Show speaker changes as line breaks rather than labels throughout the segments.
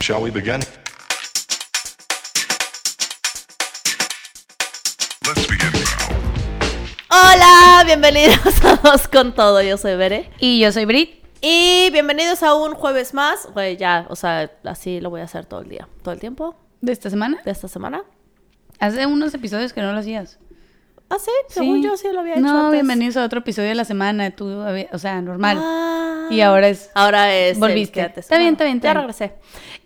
Shall we begin? Let's begin now.
Hola, bienvenidos a Dos con Todo. Yo soy Bere.
Y yo soy Brit.
Y bienvenidos a un jueves más. Güey, ya, o sea, así lo voy a hacer todo el día. Todo el tiempo
¿De esta semana?
de esta semana.
Hace unos episodios que no lo hacías.
Ah, sí, según yo sí lo había hecho.
No,
antes.
bienvenidos a otro episodio de la semana. Tú, o sea, normal.
Ah.
Y ahora es...
Ahora es.
Volviste.
antes-
Está bien, está bien, está
Ya regresé.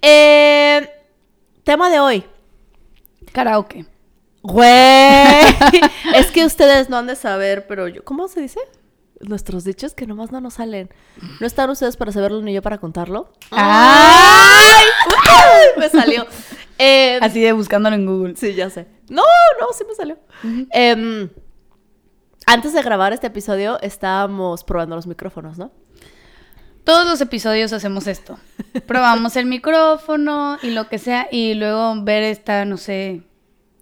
Eh, tema de hoy.
Karaoke.
Güey. es que ustedes no han de saber, pero yo. ¿Cómo se dice? Nuestros dichos que nomás no nos salen. ¿No están ustedes para saberlo ni yo para contarlo?
¡Ay!
Me salió. Eh,
Así de buscándolo en Google.
Sí, ya sé. No, no, sí me salió. Em, antes de grabar este episodio estábamos probando los micrófonos, ¿no?
Todos los episodios hacemos esto. Probamos el micrófono y lo que sea. Y luego ver está, no sé...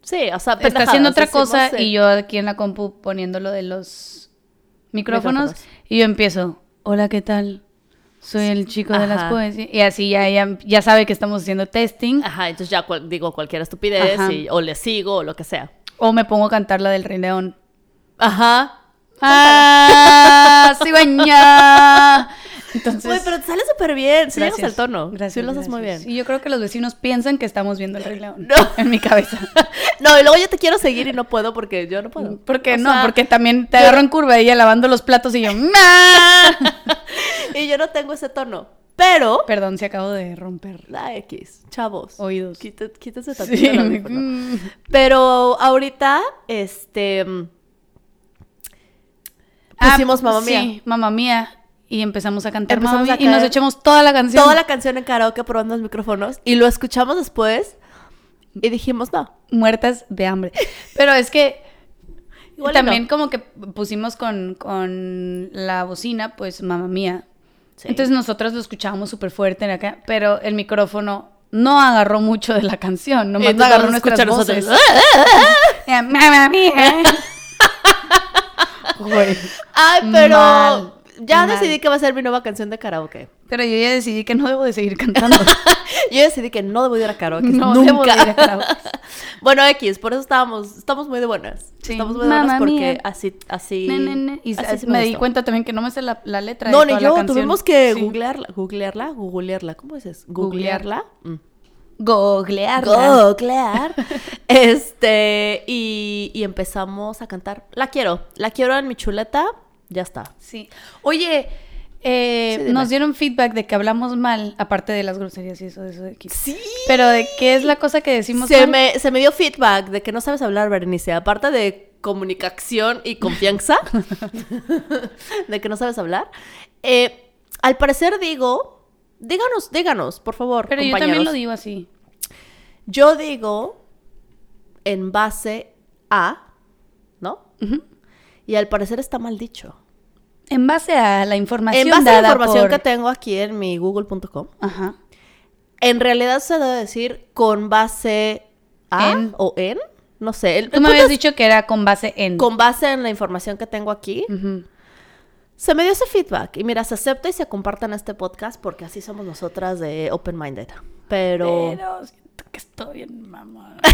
Sí, o sea,
Está haciendo otra cosa y yo aquí en la compu poniendo lo de los micrófonos.
Micrófonos.
Y yo empiezo, hola, ¿qué tal? Soy el chico de las poesías. Y así ya, ya, ya sabe que estamos haciendo testing.
Ajá, entonces ya cual- digo cualquier estupidez y- o le sigo o lo que sea.
O me pongo a cantar la del Rey León.
Ajá.
¡Ah! ¡Cigüeña! Entonces...
Güey, pero te sale súper bien. Sí llegas
gracias.
al tono.
Gracias,
Sí lo haces muy bien.
Y yo creo que los vecinos piensan que estamos viendo el Rey León.
No.
En mi cabeza.
No, y luego yo te quiero seguir y no puedo porque yo no puedo.
¿Por qué
O
no?
sea,
Porque también te
yo-
agarro en curva ella lavando los platos y yo...
Y yo no tengo ese tono. Pero...
Perdón, si acabo de romper
La X, chavos.
oídos.
Quita- Quítense tantito
Sí,
el
me-
audífono. Pero ahorita, este. mm, Pusimos Mamma Mía.
Ah, Sí, mamá mía. Y empezamos a cantar
Empezamos
Mamma
a
Mía y nos echamos toda la canción.
Toda la canción en karaoke probando los micrófonos. Y lo escuchamos después. Y dijimos, no.
Muertas de hambre. Pero es que
Igual
también
no.
como que pusimos con, con la bocina, pues mamá mía.
Sí.
Entonces nosotros lo escuchábamos súper fuerte en acá, pero el micrófono no agarró mucho de la canción, nomás
Entonces
agarró
nos
nuestras voces. Eh, mía.
Ay, pero.
Mal,
ya
mal.
decidí que va a ser mi nueva canción de karaoke.
Pero yo ya decidí que no debo de seguir cantando.
Yo decidí que no debo ir a karaoke.
No
nunca.
debo de ir a karaoke.
bueno, X, por eso estábamos, estamos muy de buenas.
Sí.
Estamos muy de buenas porque
mía.
así, así.
Ne, ne, ne. Y
así sí
me, di cuenta también que no me sé la, la letra.
No,
de
ni
toda la
yo.
canción.
Tuvimos que
Sí.
googlearla. Googlearla, googlearla. ¿Cómo dices?
Googlear.
Googlearla. Mm.
Googlearla.
Googlear. este, y, y empezamos a cantar. La quiero. La quiero en mi chuleta. Ya está.
Sí. Oye, eh,
Sí,
nos dieron feedback de que hablamos mal, aparte de las groserías y eso, eso de aquí.
Sí.
Pero de qué es la cosa que decimos
Se
mal?
me, se me dio feedback de que no sabes hablar, Berenice. Aparte de comunicación y confianza, de que no sabes hablar. eh, al parecer digo, díganos, díganos, por favor.
Pero yo también lo digo así.
Yo digo en base a, ¿no? Y al parecer está mal dicho.
En base a la información
En base a la información
por-
que tengo aquí en mi google.com,
Ajá.
en realidad se debe decir con base a
En.
o en, no sé. El,
Tú
el
me habías
es
dicho que era con base en.
con base en la información que tengo aquí,
Ujú.
se me dio ese feedback. Y mira, se acepta y se comparta en este podcast porque así somos nosotras de Open Minded. Pero...
Pero siento que estoy bien mamá.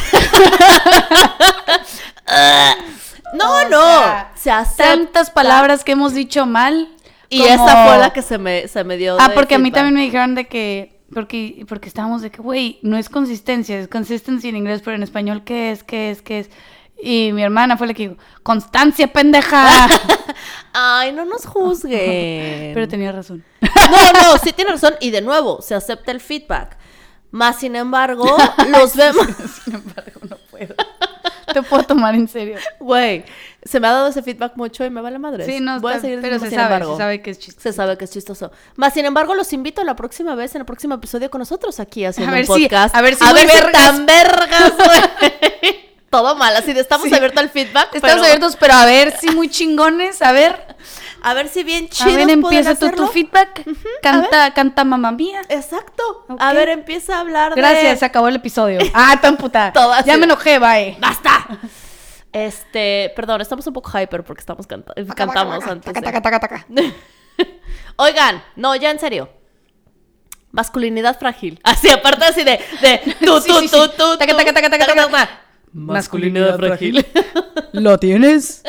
no,
O
no.
sea,
se acepta.
Tantas palabras que hemos dicho mal.
Y
como-
esa fue la que se me, se me dio.
Ah,
de
porque a mí
feedback.
también me dijeron de que. Porque, porque estábamos de que, güey, no es consistencia, es consistency en inglés, pero en español, ¿qué es? ¿Qué es? ¿Qué es? Y mi hermana fue la que dijo, constancia, pendeja.
Ay, no nos juzguen.
pero tenía razón.
No, no, sí tiene razón. Y de nuevo, se acepta el feedback. Más sin embargo, los vemos.
Sin embargo, no puedo. Te puedo tomar en serio.
Güey, se me ha dado ese feedback mucho y me vale madre.
Sí, no,
Voy a seguir
pero se
sin
sabe,
embargo.
se sabe que es chistoso.
Se sabe que es chistoso. Más sin embargo, los invito la próxima vez, en el próximo episodio con nosotros aquí haciendo
A ver
un
si-
podcast.
a ver si
a ver si tan vergas, güey. Todo mal, así de estamos
Sí.
abiertos al feedback.
Estamos
pero-
abiertos, pero a ver si muy chingones, a ver.
A ver si bien
A
chidos
ver, empieza tú tu feedback. Canta, canta mamá mía.
Exacto. A ver, empieza a hablar de...
Gracias, se acabó el episodio. Ah, tan puta.
Todo así.
Ya me enojé, bye.
¡Basta! Este, perdón, estamos un poco hyper porque estamos canta- cantamos antes.
Taca,
de-
taca, taca, taca.
Oigan, no, ya en serio. Masculinidad frágil. Así, aparte así de, de tú,
Sí,
tú,
sí,
tú,
sí.
tú,
Taca,
tú,
taca, taca, taca,
taca,
taca.
taca.
Masculinidad frágil. ¿Lo tienes?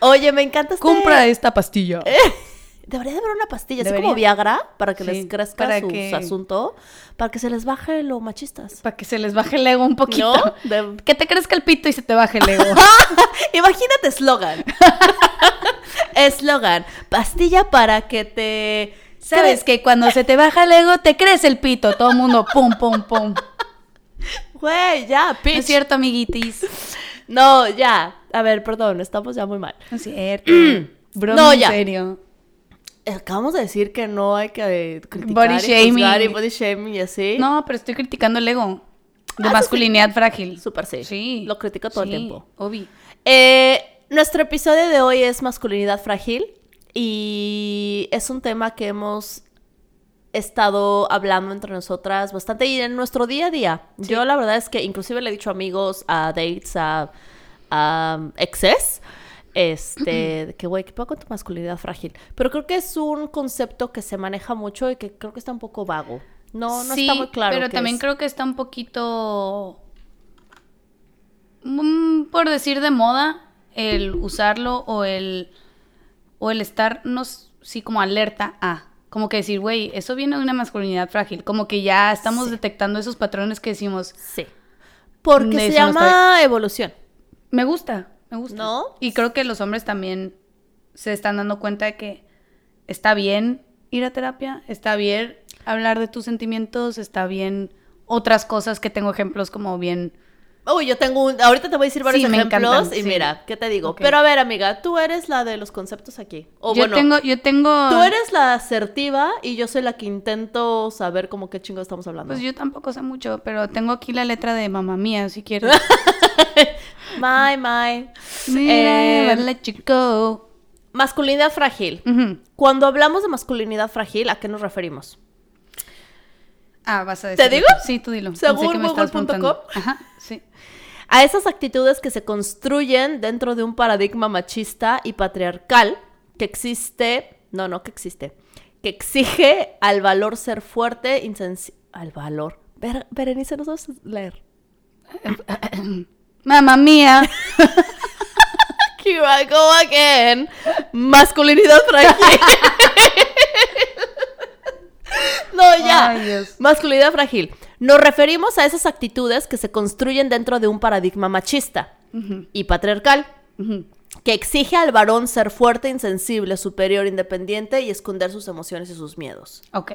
Oye, me encanta este...
Compra esta pastilla.
Debería de haber una pastilla, así como Viagra, para que
Sí,
les crezca
para
su,
que-
asunto, para que se les baje lo machistas.
Para que se les baje el ego un poquito.
¿No? De-
Que te crezca el pito y se te baje el ego.
Imagínate eslogan. Eslogan. Pastilla para que te...
¿Sabes que cuando se te baja el ego te crece el pito? Todo el mundo pum, pum, pum.
Güey, ya,
¿No
pitch.
es cierto, amiguitis?
No, ya. A ver, perdón, estamos ya muy mal.
No es cierto. Broma
No,
en
ya.
serio.
Acabamos de decir que no hay que eh, criticar
Body
y
shaming.
y body shaming y así.
No, pero estoy criticando el ego. De
Ah,
masculinidad frágil.
Súper sí.
Sí.
Lo critico todo el tiempo.
Obvio.
Eh, nuestro episodio de hoy es masculinidad frágil y es un tema que hemos estado hablando entre nosotras bastante y en nuestro día a día. Yo la verdad es que inclusive le he dicho a amigos, a dates, a, a exes, este, que güey, ¿qué puedo con tu masculinidad frágil? Pero creo que es un concepto que se maneja mucho y que creo que está un poco vago. No, no
sí,
está muy claro.
Pero también
es.
creo que está un poquito. mm, por decir de moda, el usarlo o el. O el estar, no, sí, como alerta a. Como que decir, güey, eso viene de una masculinidad frágil. Como que ya estamos
Sí.
detectando esos patrones que decimos,
Sí. Porque
De
se
no
llama evolución.
me gusta, me gusta.
¿No?
Y creo que los hombres también se están dando cuenta de que está bien ir a terapia, está bien hablar de tus sentimientos, está bien otras cosas que tengo ejemplos como bien...
Uy, yo tengo un... Ahorita te voy a decir varios
Sí,
ejemplos
encantan,
y
sí.
mira, ¿qué te digo? Pero a ver, amiga, tú eres la de los conceptos aquí. O
yo
bueno,
tengo, yo tengo...
tú eres la asertiva y yo soy la que intento saber como qué chingo estamos hablando.
Pues yo tampoco sé mucho, pero tengo aquí la letra de mamá mía, si quieres.
My, my.
Mira,
Eh,
let you go.
Masculinidad frágil. Cuando hablamos de masculinidad frágil, ¿a qué nos referimos?
Ah, vas a decir.
digo?
Sí, tú dilo.
Según Google.com.
Ajá, sí.
A esas actitudes que se construyen dentro de un paradigma machista y patriarcal que existe, no, no que existe, que exige al valor ser fuerte, al valor. Ver- Berenice, no sabes leer.
Mamá mía.
Here I go again. Masculinidad frágil. no, ya.
Ay.
Masculinidad frágil. Nos referimos a esas actitudes que se construyen dentro de un paradigma machista y patriarcal que exige al varón ser fuerte, insensible, superior, independiente y esconder sus emociones y sus miedos.
Ok.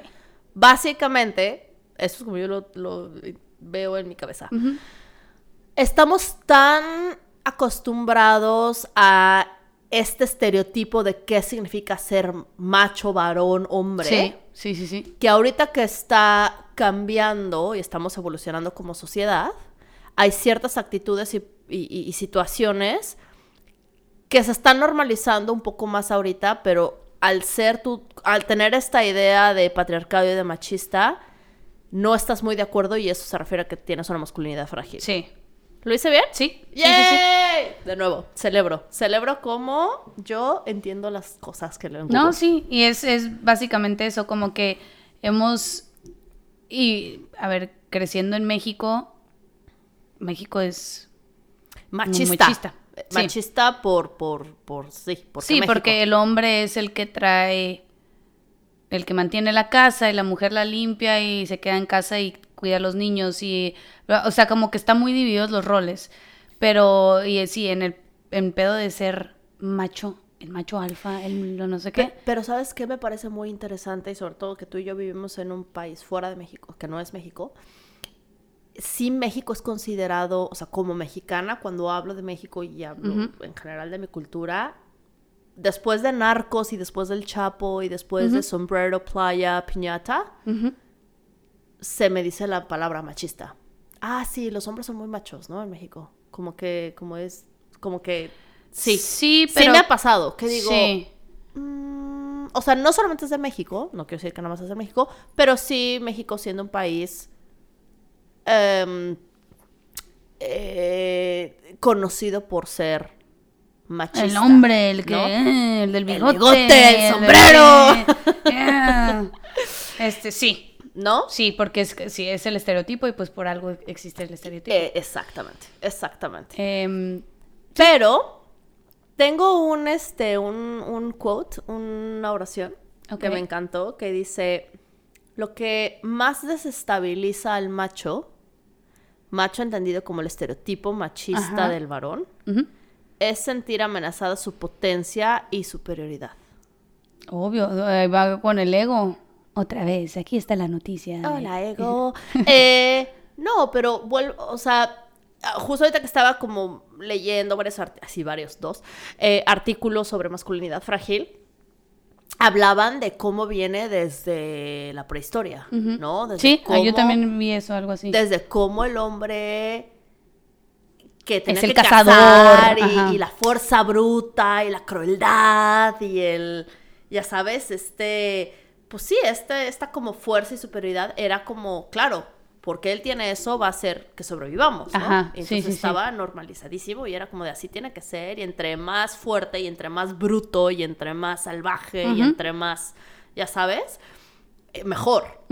Básicamente, eso es como yo lo, lo veo en mi cabeza. Estamos tan acostumbrados a este estereotipo de qué significa ser macho, varón, hombre,
Sí, sí, sí, sí.
que ahorita que está cambiando y estamos evolucionando como sociedad, hay ciertas actitudes y, y- y- situaciones que se están normalizando un poco más ahorita, pero al ser tú, al tener esta idea de patriarcado y de machista, no estás muy de acuerdo y eso se refiere a que tienes una masculinidad frágil.
Sí.
¿Lo hice bien?
Sí, sí, sí, sí.
¡Yay! De nuevo, celebro. Celebro cómo yo entiendo las cosas que en
No, sí, y es, es básicamente eso, como que hemos, y a ver, creciendo en México, México es...
Machista.
Machista, sí.
Machista por, por, por, sí, porque
sí,
México.
porque el hombre es el que trae, el que mantiene la casa y la mujer la limpia y se queda en casa y cuida a los niños y, o sea, como que están muy divididos los roles, pero, y sí, en el en pedo de ser macho, el macho alfa, el lo no sé qué.
Pero ¿sabes qué me parece muy interesante? Y sobre todo que tú y yo vivimos en un país fuera de México, que no es México. Sí, México es considerado, o sea, como mexicana, cuando hablo de México y hablo en general de mi cultura, después de Narcos y después del Chapo y después de. Sombrero, Playa, Piñata, se me dice la palabra machista. Ah, sí, los hombres son muy machos, ¿no? En México. Como que, como es, como que, sí.
Sí,
Sí
pero...
me ha pasado, que digo,
Sí.
mm, o sea, no solamente es de México, no quiero decir que nada más es de México, pero sí México siendo un país em, eh, conocido por ser machista.
El hombre, el que,
¿no?
eh, el del bigote.
bigote, el
de-
sombrero.
Yeah. Este, sí.
¿no?
Sí, porque es, sí, es el estereotipo y pues por algo existe el estereotipo.
Eh, exactamente, exactamente.
Em,
Pero tengo un, este, un, un quote, una oración que me encantó, que dice, lo que más desestabiliza al macho, macho entendido como el estereotipo machista
Ajá.
del varón, es sentir amenazada su potencia y superioridad.
Obvio, va con el ego. Otra vez, aquí está la noticia.
Hola, ego. Eh, no, pero vuelvo, o sea, justo ahorita que estaba como leyendo varios, así varios, dos, eh, artículos sobre masculinidad frágil, hablaban de cómo viene desde la prehistoria. ¿no? Desde
Sí, ah, yo también vi eso, algo así.
Desde cómo el hombre que tenía
el
que
cazador,
y, y la fuerza bruta y la crueldad y el, ya sabes, este, pues sí, este, esta como fuerza y superioridad era como, claro, porque él tiene eso va a hacer que sobrevivamos, ¿no?
Ajá,
Y Entonces
sí, sí.
estaba normalizadísimo y era como de así tiene que ser y entre más fuerte y entre más bruto y entre más salvaje y entre más, ya sabes, eh, mejor.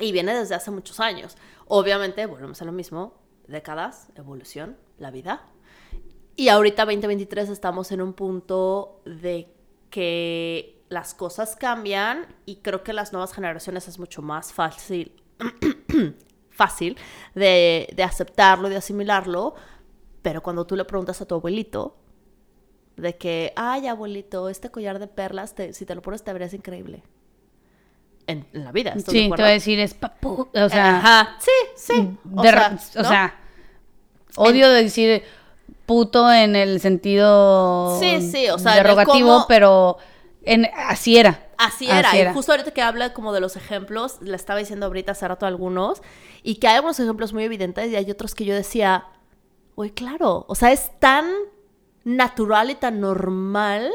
Y viene desde hace muchos años. Obviamente, volvemos a lo mismo, décadas, evolución, la vida. Y ahorita 2023 estamos en un punto de que las cosas cambian y creo que las nuevas generaciones es mucho más fácil, fácil de, de aceptarlo de asimilarlo. Pero cuando tú le preguntas a tu abuelito de que, ay abuelito, este collar de perlas, te- si te lo pones te verías increíble. En, en la vida, ¿estás de
Sí, te
acuerdo?
voy a decir, es papu. O sea,
Ajá, sí, sí. O
de-
sea,
o sea, odio decir puto en el sentido
Sí, sí, o sea,
derogativo,
cómo-
pero en, así era.
Así era.
Así
Y justo ahorita que habla como de los ejemplos, le estaba diciendo ahorita hace rato algunos, y que hay algunos ejemplos muy evidentes y hay otros que yo decía, uy, claro, o sea, es tan natural y tan normal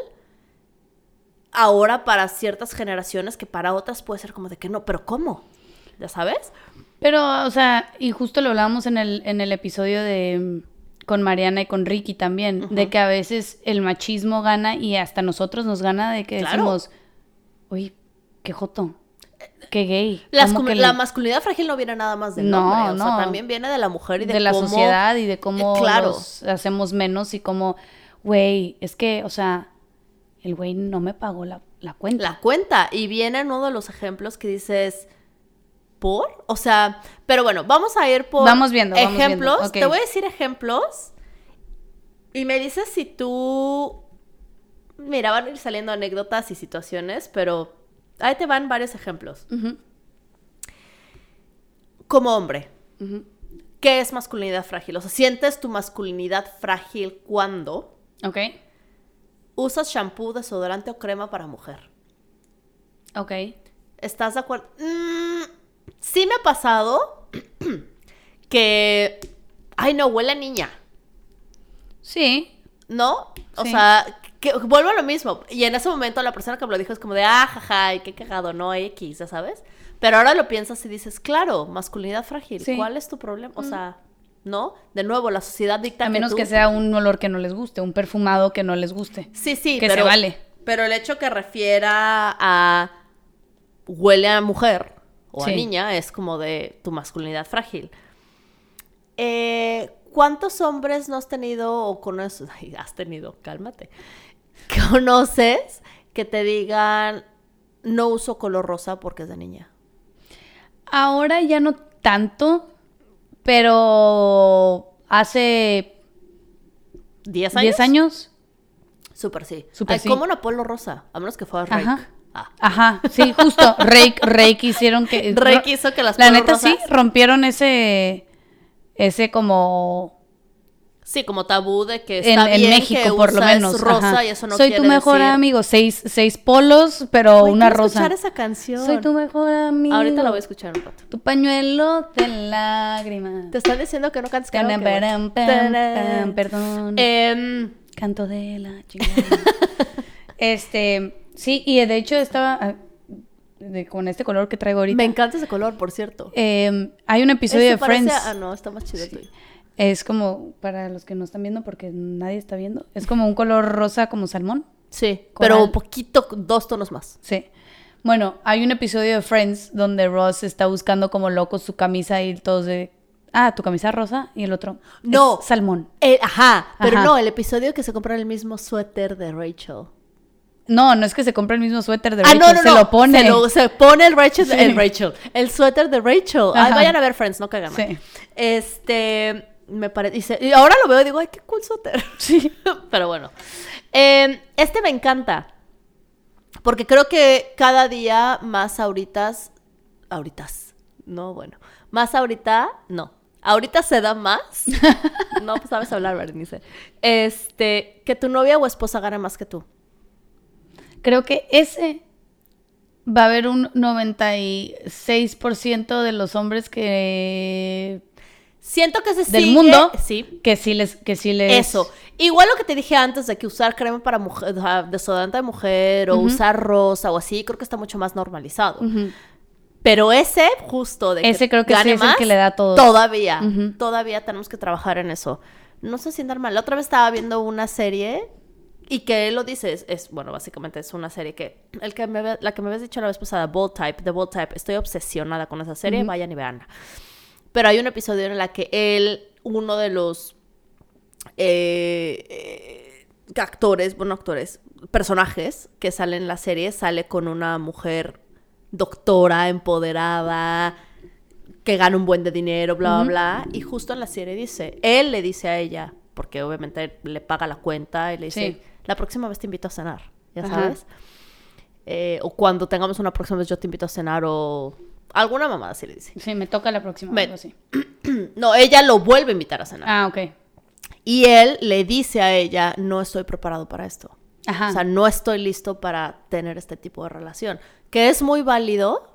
ahora para ciertas generaciones que para otras puede ser como de que no, pero ¿cómo? ¿Ya sabes?
Pero, o sea, y justo lo hablábamos en el, en el episodio de con Mariana y con Ricky también, de que a veces el machismo gana y hasta nosotros nos gana de que
Claro.
decimos, uy, qué joto, qué gay.
Las
¿cómo
comu-
que
la
le-
masculinidad frágil no viene nada más del
No,
hombre, o sea,
no.
también viene de la mujer y de,
de, la
cómo-
sociedad y de cómo
Eh, claro.
los hacemos menos y cómo, güey, es que, o sea, el güey no me pagó la, la cuenta.
la cuenta. Y viene uno de los ejemplos que dices, ¿por? O sea, pero bueno, vamos a ir por
Vamos viendo, vamos viendo,
ejemplos. Te voy a decir ejemplos y me dices si tú... Mira, van a ir saliendo anécdotas y situaciones, pero ahí te van varios ejemplos. Como hombre. ¿qué es masculinidad frágil? O sea, ¿sientes tu masculinidad frágil cuando
Ok,
usas shampoo, desodorante o crema para mujer?
ok.
¿Estás de acuerdo? Mm, sí me ha pasado que, ay no, huele a niña,
Sí,
¿no? O
Sí.
sea, que vuelvo a lo mismo. Y en ese momento la persona que me lo dijo es como de, ah, jaja, qué cagado, no hay X, ya sabes. Pero ahora lo piensas y dices, claro, masculinidad frágil,
Sí. Mm.
¿cuál es tu problema? O sea, ¿no? De nuevo, la sociedad dicta
a menos
tú-
que sea un olor que no les guste, un perfumado que no les guste.
Sí, sí,
que
pero,
se vale.
Pero el hecho que refiera a huele a mujer o a niña es como de tu masculinidad frágil. Eh, ¿Cuántos hombres no has tenido o conoces? Ay, has tenido, cálmate. ¿Conoces que te digan no uso color rosa porque es de niña?
Ahora ya no tanto, pero hace
¿10 años?
10 años.
Súper sí.
Súper
Ay,
sí.
¿Cómo no polo rosa? A menos que fuera Rake.
Ajá.
Ah.
Ajá, sí, justo. Rake hicieron que.
Rake hizo que las
La neta sí, rompieron ese. Ese como.
Sí, como tabú de que
En,
está
en
bien
México,
que
por lo menos.
rosa
ajá.
y eso no
Soy tu mejor
decir-
amigo. Seis, seis polos, pero una rosa.
escuchar esa canción.
Soy tu mejor amigo.
Ahorita la voy a escuchar un rato.
Tu pañuelo de lágrimas.
Te están diciendo que no cantes Tarán.
pam, Perdón.
Em,
Canto de la chingada. este, sí, y de hecho estaba ah, de- con este color que traigo ahorita.
me encanta ese color, por cierto.
Em, hay un episodio
Este
de
parece-
Friends.
Ah, no, está más chido el.
Es como, para los que no están viendo, porque nadie está viendo, es como un color rosa como salmón.
Sí,
Coral.
pero un poquito, dos tonos más.
Sí. Bueno, hay un episodio de Friends donde Ross está buscando como loco su camisa y todos de... Ah, tu camisa rosa y el otro.
No.
es salmón.
Eh, ajá, pero
Ajá.
no, el episodio que se compra el mismo suéter de Rachel.
No, no es que se compre el mismo suéter de
Ah,
Rachel,
no, no,
se
no.
lo pone.
Se, lo- se pone el Rachel,
Sí.
el Rachel. El suéter de Rachel. Ay, vayan a ver Friends, no cagan.
Sí.
Este, me parece. Y ahora lo veo y digo, ay, qué cool suéter.
Sí.
Pero bueno. Eh, este me encanta. Porque creo que cada día más ahoritas. Ahoritas. No, bueno. Más ahorita. No. Ahorita se da más. no pues sabes hablar, Berenice. Este. Que tu novia o esposa gane más que tú.
Creo que ese va a haber un 96% de los hombres que
Siento que se
del
sigue-
mundo
Sí.
que sí les que sí les
Eso. Igual lo que te dije antes de que usar crema para mujer, desodorante de mujer o usar rosa o así, creo que está mucho más normalizado. Pero ese, justo de
Ese creo que
gane
sí es el que le da todo.
Todavía, todavía tenemos que trabajar en eso. No sé si andar mal. La otra vez estaba viendo una serie y que él lo dice, es, es- bueno, básicamente es una serie que, el que me, la que me habías dicho la vez pasada, Bold Type, The Bold Type, estoy obsesionada con esa serie,
Ujú.
vayan y veanla. Pero hay un episodio en la que él, uno de los eh, eh, actores, bueno, actores, personajes que salen en la serie, sale con una mujer doctora, empoderada, que gana un buen de dinero, bla, bla, bla. Y justo en la serie dice, él le dice a ella, porque obviamente le paga la cuenta, y le dice,
Sí.
La próxima vez te invito a cenar, ya sabes. Eh, o cuando tengamos una próxima vez yo te invito a cenar o alguna mamada así le dice.
Sí, me toca la próxima.
Me-
así.
No, ella lo vuelve a invitar a cenar.
Ah, ok.
Y él le dice a ella, no estoy preparado para esto.
Ajá.
O sea, no estoy listo para tener este tipo de relación. Que es muy válido,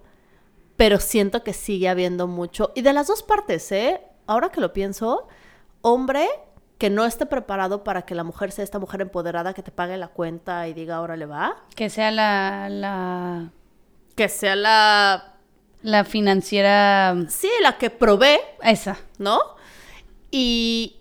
pero siento que sigue habiendo mucho. Y de las dos partes, ¿eh? Ahora que lo pienso, hombre que no esté preparado para que la mujer sea esta mujer empoderada que te pague la cuenta y diga, ahora le va.
que sea la, la,
Que sea la...
la financiera
Sí, la que provee,
esa.
¿no? Y,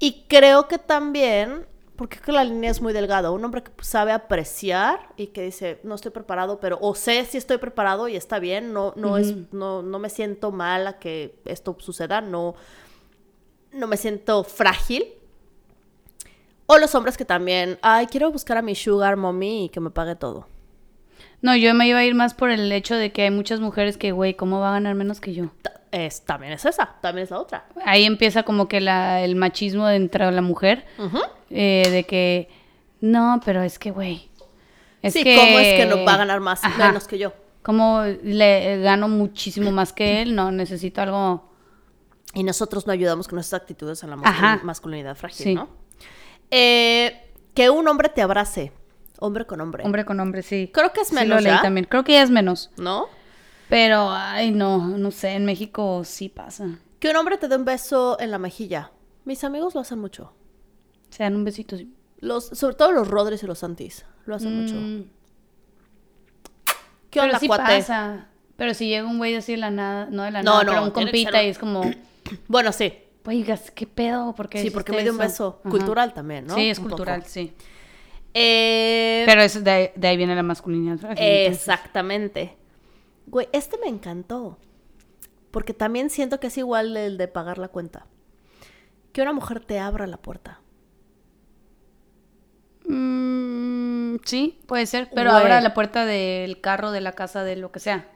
y creo que también, porque que la línea es muy delgada, un hombre que sabe apreciar y que dice, no estoy preparado, pero o sé si estoy preparado y está bien, no, no, es, no, no me siento mal a que esto suceda, no, no me siento frágil. O los hombres que también, ay, quiero buscar a mi sugar mommy y que me pague todo.
No, yo me iba a ir más por el hecho de que hay muchas mujeres que, güey, ¿cómo va a ganar menos que yo?
Es, también es esa, también es la otra.
Ahí empieza como que la, el machismo dentro de la mujer, eh, de que, no, pero es que, güey. Es
sí,
que,
¿cómo es que no va a ganar más,
Ajá.
menos que yo?
Como le gano muchísimo más que él, no, necesito algo.
Y nosotros no ayudamos con nuestras actitudes a la
Ajá.
masculinidad frágil,
Sí.
¿no? Eh, que un hombre te abrace, hombre con hombre.
Hombre con hombre, sí.
Creo que es
Sí
menos
lo leí
ya,
también. Creo que ya es menos.
¿no?
Pero, ay, no, no sé, en México sí pasa.
Que un hombre te dé un beso en la mejilla. Mis amigos lo hacen mucho.
Se dan un besito. sí.
Los, sobre todo los Rodríguez y los Santis lo hacen mucho.
Mm,
¿Qué
pero
onda,
sí
cuate?
pasa. Pero si llega un güey así de la nada, no de la
No,
nada,
no,
pero un compita y es como,
Bueno, sí.
oigas, ¿qué pedo? ¿Por qué
Sí, porque me dio un
eso?"
beso.
Ajá.
Cultural también, ¿no?
Sí, es
Un poco.
cultural, sí.
Eh,
Pero es de, ahí- de ahí viene la masculinidad. frágil, entonces.
Exactamente. Güey, este me encantó. Porque también siento que es igual el de pagar la cuenta. Que una mujer te abra la puerta.
Mm, sí, puede ser, pero
Güey.
abra la puerta del carro, de la casa, de lo que sea.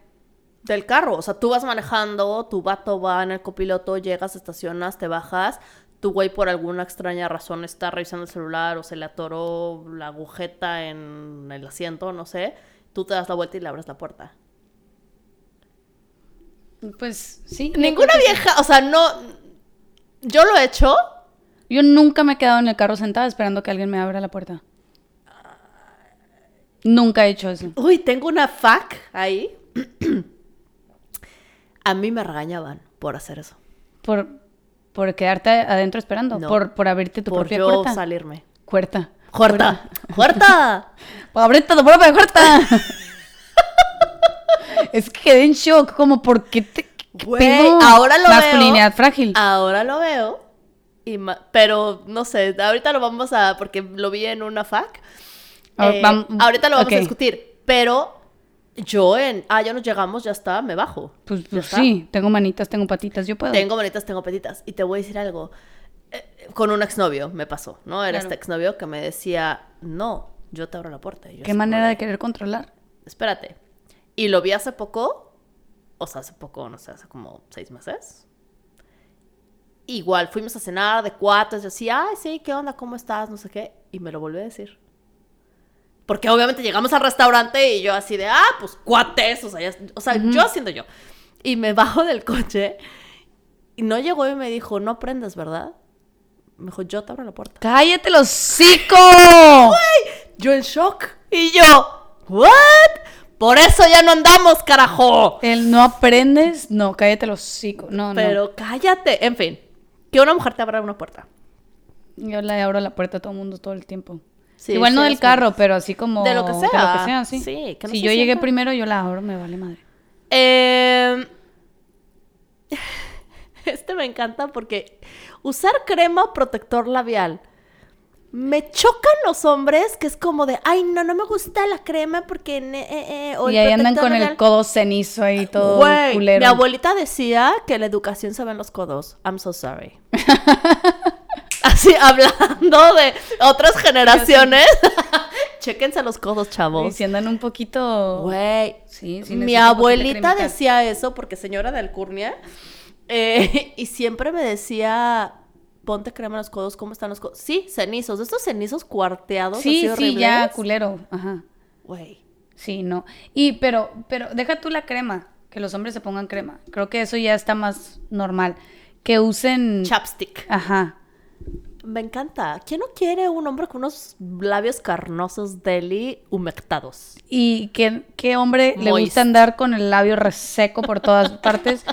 Del carro. O sea, tú vas manejando, tu vato va en el copiloto, llegas, estacionas, te bajas. Tu güey por alguna extraña razón está revisando el celular o se le atoró la agujeta en el asiento, no sé. Tú te das la vuelta y le abres la puerta.
Pues sí.
Ninguna vieja, o sea, no... Yo lo he hecho,
Yo nunca me he quedado en el carro sentada esperando que alguien me abra la puerta. Nunca he hecho eso.
Uy, tengo una fac ahí. A mí me regañaban por hacer eso.
Por, por quedarte adentro esperando.
No.
Por, por abrirte tu
por
propia
yo
puerta.
salirme.
Puerta.
¡Juerta! ¡Juerta!
Por abrirte tu propia puerta. es que quedé en shock. Como, ¿por qué te.?
Güey,
pedo?
ahora lo
Masculinidad
veo.
frágil.
Ahora lo veo. y pero no sé, ahorita lo vamos a. Porque lo vi en una fac. Eh, ahorita lo vamos a discutir. Pero Yo en, ah, ya nos llegamos, ya está, me bajo.
Pues, pues sí, tengo manitas, tengo patitas, yo puedo.
Tengo bonitas, tengo petitas. Y te voy a decir algo. Eh, con un exnovio me pasó, ¿no? Era
Claro.
este exnovio que me decía, no, yo te abro la puerta. Y yo
Qué manera de querer controlar.
Espérate. Y lo vi hace poco, o sea, hace poco, no sé, hace como seis meses. Igual, fuimos a cenar de cuates, y así, ay, sí, ¿qué onda? ¿Cómo estás? No sé qué. Y me lo volvió a decir. Porque obviamente llegamos al restaurante y yo así de, ah, pues cuates, o sea, ya- o sea yo haciendo yo. Y me bajo del coche y no llegó y me dijo, no prendas, ¿verdad? Me dijo, yo te abro la puerta.
¡Cállate los hocico!
Yo en shock. Y yo, ¿what? Por eso ya no andamos, carajo.
El no aprendes, no, cállate los hocico. No, no.
Pero cállate. En fin, que una mujer te abra una puerta.
Yo le abro la puerta a todo el mundo todo el tiempo.
Sí,
Igual no
sí,
del carro, pero así como...
De lo que sea.
De lo que sea, sí.
Sí, que no
si yo llegué
sienta-
primero, yo la abro, me vale madre.
Eh, Este me encanta porque usar crema o protector labial. Me chocan los hombres que es como de, ay, no, no me gusta la crema porque... eh, eh", o
y ahí andan con el codo cenizo ahí todo culero.
mi abuelita decía que la educación se ve en los codos. I'm so sorry. Así, hablando de otras generaciones. Chéquense los codos,
Y
chavos.
si andan un poquito...
Güey,
Sí, sí
mi abuelita decía eso porque señora de Alcurnia. eh, y siempre me decía, ponte crema en los codos, ¿cómo están los codos? Sí, cenizos, estos cenizos cuarteados.
Sí,
así
sí, ya,
horribles.
culero. Ajá.
Güey.
Sí, no. Y, pero, pero, deja tú la crema, que los hombres se pongan crema. Creo que eso ya está más normal. Que usen...
Chapstick.
Ajá.
Me encanta. ¿Quién no quiere un hombre con unos labios carnosos deli humectados?
Y qué, qué hombre le gusta andar con el labio reseco por todas partes.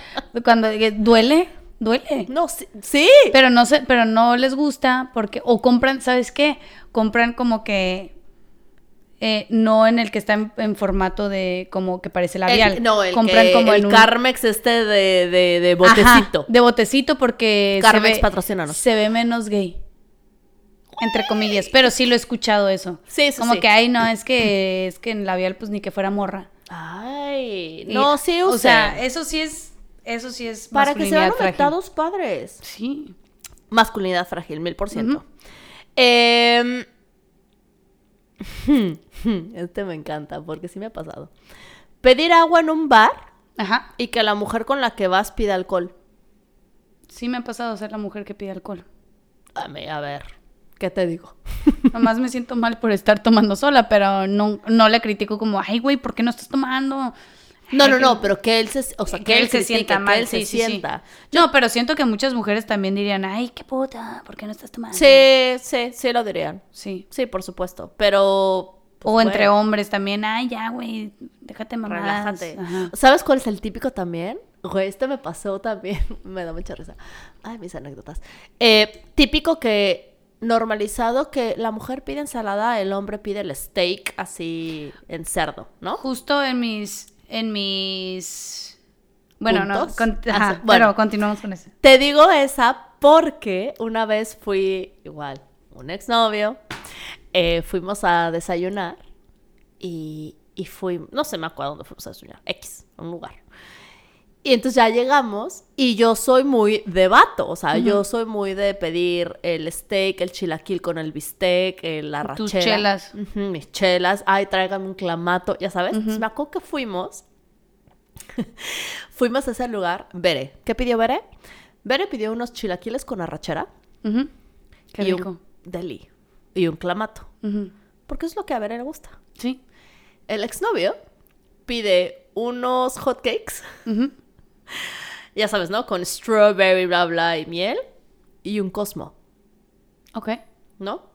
Cuando eh, duele, duele.
No, sí. sí.
Pero no sé, pero no les gusta porque, o compran, ¿sabes qué? Compran como que eh, no en el que está en, en formato de como que parece labial.
El- no, el,
compran
que-
como
el
un
Carmex este de, de, de
Ajá,
botecito.
de botecito porque
Carmex,
se ve,
patrocínanos.
se ve menos gay. Entre comillas, pero sí lo he escuchado eso.
Sí, sí,
Como
sí.
que ay, no, es que es que en labial pues ni que fuera morra.
Ay,
Y-
no, sí
O sea,
usen.
eso sí es eso sí es
Para que se vean
masculinidad frágil.
humectados padres.
Sí.
Masculinidad frágil, mil por ciento. Em, este me encanta porque sí me ha pasado. Pedir agua en un bar
Ajá.
y que la mujer con la que vas pida alcohol.
Sí me ha pasado ser la mujer que pide alcohol.
A, mí, a ver, ¿qué te digo?
Nomás me siento mal por estar tomando sola, pero no, no le critico como, ay, güey, ¿por qué no estás tomando?
No, no, no, pero que él se, o sea, que, él se
sienta
sienta
mal,
que él
sí,
se
sí, sí.
sienta.
No, pero siento que muchas mujeres también dirían, ay, qué puta, ¿por qué no estás tomando?
Sí, sí, sí lo dirían.
Sí.
Sí, por supuesto, pero... pues,
o entre hombres también, ay, ya, güey, déjate mamadas.
Relájate.
Ajá.
¿Sabes cuál es el típico también? Güey, este me pasó también. me da mucha risa. Ay, mis anécdotas. Eh, típico que normalizado que la mujer pide ensalada, el hombre pide el steak así en cerdo, ¿no?
Justo en mis, en mis... Bueno, no,
Ah,
ajá,
bueno.
pero continuamos con eso.
Te digo esa porque una vez fui, igual, un exnovio, eh, fuimos a desayunar y, y fui, no sé, me acuerdo dónde fuimos a desayunar, X, un lugar. Y entonces ya llegamos y yo soy muy de vato, o sea, yo soy muy de pedir el steak, el chilaquil con el bistec, eh, la rachera.
Tus chelas.
Mis chelas, ay, tráigame un clamato, ya sabes. Entonces me acuerdo que fuimos, fuimos a ese lugar, Bere. ¿Qué pidió Bere? Bere pidió unos chilaquiles con arrachera.
Qué
y
rico.
un deli y un clamato, porque es lo que a Bere le gusta.
Sí.
El exnovio pide unos hotcakes,
Ujú.
ya sabes, ¿no? Con strawberry, bla, bla y miel y un cosmo,
Ok.
¿no?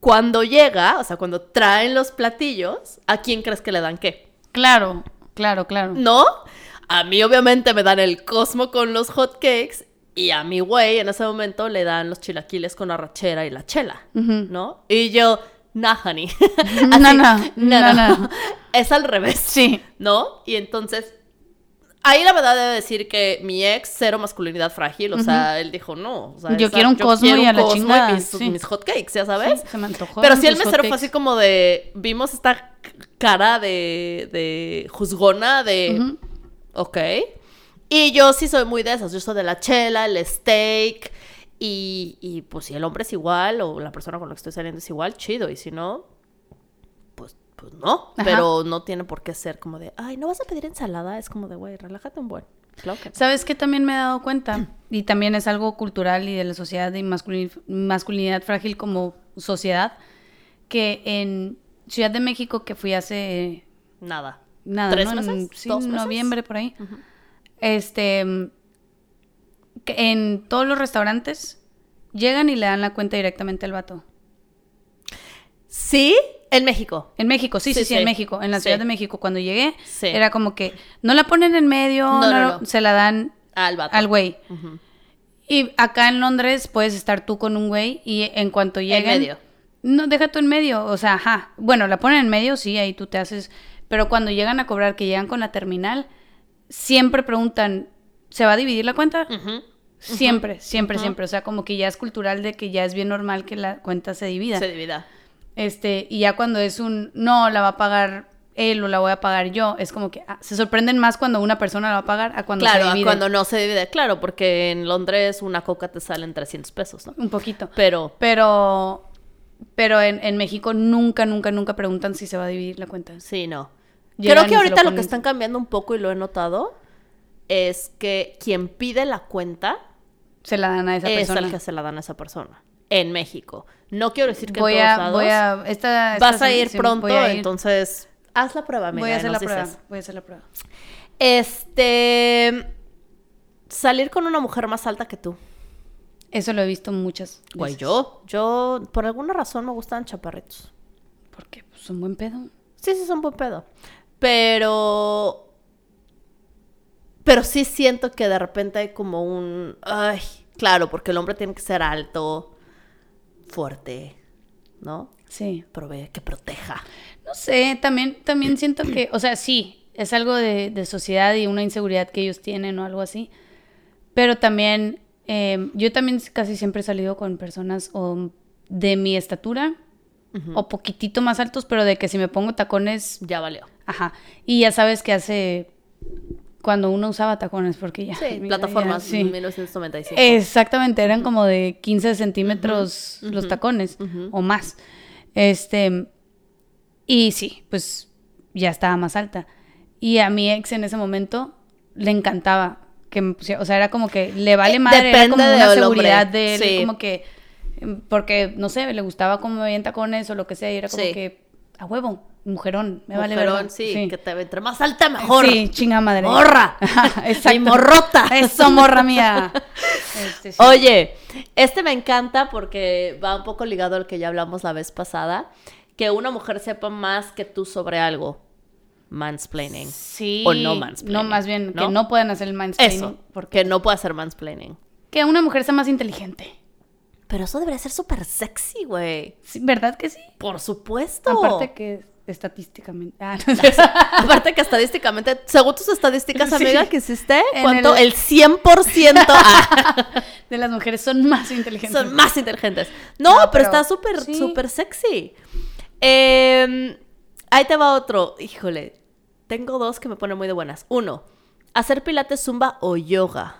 Cuando llega, o sea, cuando traen los platillos, ¿a quién crees que le dan qué?
Claro, claro, claro.
¿No? A mí obviamente me dan el cosmo con los hotcakes y a mi güey en ese momento le dan los chilaquiles con arrachera y la chela. ¿no? Y yo, nah, honey.
No,
Así,
no, no, no.
Es al revés.
Sí.
¿No? Y entonces Ahí la verdad debe decir que mi ex, cero masculinidad frágil, o sea, él dijo, no. o sea,
Yo
esa-
quiero un Cosmo y a la chingada,
mis,
sí.
mis hotcakes, ya sabes.
Sí, se me antojó.
Pero sí el mesero fue así como de, vimos esta cara de, de juzgona de,
Ujú.
ok. Y yo sí soy muy de esas, yo soy de la chela, el steak, y, y pues si el hombre es igual o la persona con la que estoy saliendo es igual, chido, y si no, pues, no.
Ajá.
Pero no tiene por qué ser como de, ay, ¿no vas a pedir ensalada? Es como de, güey, relájate un buen. Claro que no.
¿Sabes qué también me he dado cuenta? Y también es algo cultural y de la sociedad de masculin- masculinidad frágil como sociedad, que en Ciudad de México, que fui hace
Nada.
nada,
¿Tres
¿no? En-
meses?
sí,
¿Dos meses?
noviembre por ahí. Este, que en todos los restaurantes llegan y le dan la cuenta directamente al vato.
Sí, en México.
En México, sí, sí,
Sí,
en México. En la
Sí.
Ciudad de México, cuando llegué, era como que no la ponen en medio,
No,
se la dan
Al vato.
al güey. Y acá en Londres puedes estar tú con un güey y en cuanto lleguen...
medio.
No, deja tú en medio, o sea, ajá. Bueno, la ponen en medio, sí, ahí tú te haces... Pero cuando llegan a cobrar, que llegan con la terminal, siempre preguntan, ¿se va a dividir la cuenta? Siempre, siempre, siempre. O sea, como que ya es cultural de que ya es bien normal que la cuenta se divida.
Se divida.
Este, y ya cuando es un, no, la va a pagar él o la voy a pagar yo, es como que ah, se sorprenden más cuando una persona la va a pagar a cuando
claro,
se
a
divide.
cuando no se divide, claro, porque en Londres una coca te sale en 300 pesos, ¿no?
Un poquito.
Pero
Pero, pero en, en México nunca, nunca, nunca preguntan si se va a dividir la cuenta.
sí, no.
Llegan
Creo que ahorita lo, que están cambiando un poco y lo he notado es que quien pide la cuenta
Se la dan a esa
es
persona.
el que se la dan a esa persona. En México. No quiero decir que
voy
en todos
a,
lados.
voy a, esta, esta
vas a ir pronto,
voy a ir.
entonces haz la prueba, amiga.
voy a hacer la prueba. Voy a hacer la prueba.
Este. Salir con una mujer más alta que tú.
Eso lo he visto muchas veces.
Güey, yo, yo, por alguna razón me gustan chaparritos.
Porque pues, un buen pedo.
Sí, sí, son buen pedo. Pero. Pero sí siento que de repente hay como un. Ay, claro, porque el hombre tiene que ser alto, fuerte, ¿no?
Sí.
Prove que proteja.
No sé, también, también siento que, o sea, sí, es algo de, de sociedad y una inseguridad que ellos tienen o algo así. Pero también, eh, yo también casi siempre he salido con personas o de mi estatura o poquitito más altos, pero de que si me pongo tacones,
Ya valió.
ajá. Y ya sabes que hace cuando uno usaba tacones, porque ya.
Sí,
mira,
plataformas
ya, sí.
1995.
Exactamente, eran como de 15 centímetros los tacones o más. Este, y sí, pues ya estaba más alta. Y a mi ex en ese momento le encantaba que me pusiera, o sea, era como que le vale
Eh,
madre, era como
depende
una
hombre,
seguridad de él,
sí.
como que, porque, no sé, le gustaba cómo me veían tacones o lo que sea, y era como
Sí.
que, a huevo, mujerón, me vale
Mujerón,
verga.
sí, que te entre más alta mejor.
Sí, chinga madre.
Morra.
Exacto.
Y morrota.
Eso, morra mía. Este, sí.
Oye, este me encanta porque va un poco ligado al que ya hablamos la vez pasada, que una mujer sepa más que tú sobre algo. Mansplaining.
Sí.
O no mansplaining,
No, más bien,
¿no?
que no puedan hacer el mansplaining.
Eso,
Porque
porque no puede hacer mansplaining.
que una mujer sea más inteligente.
Pero eso debería ser súper sexy, güey.
Sí, ¿Verdad que sí?
Por supuesto.
Aparte que estadísticamente. Ah, no sé.
Aparte que estadísticamente, según tus estadísticas,
Sí.
amiga, que hiciste, ¿cuánto?
el-
El, 100% ah,
de las mujeres son más inteligentes.
son más inteligentes. No,
No,
pero,
pero
está súper,
sí.
súper sexy. Eh, ahí te va otro. Híjole, tengo dos que me ponen muy de buenas. Uno, hacer pilates, zumba o yoga.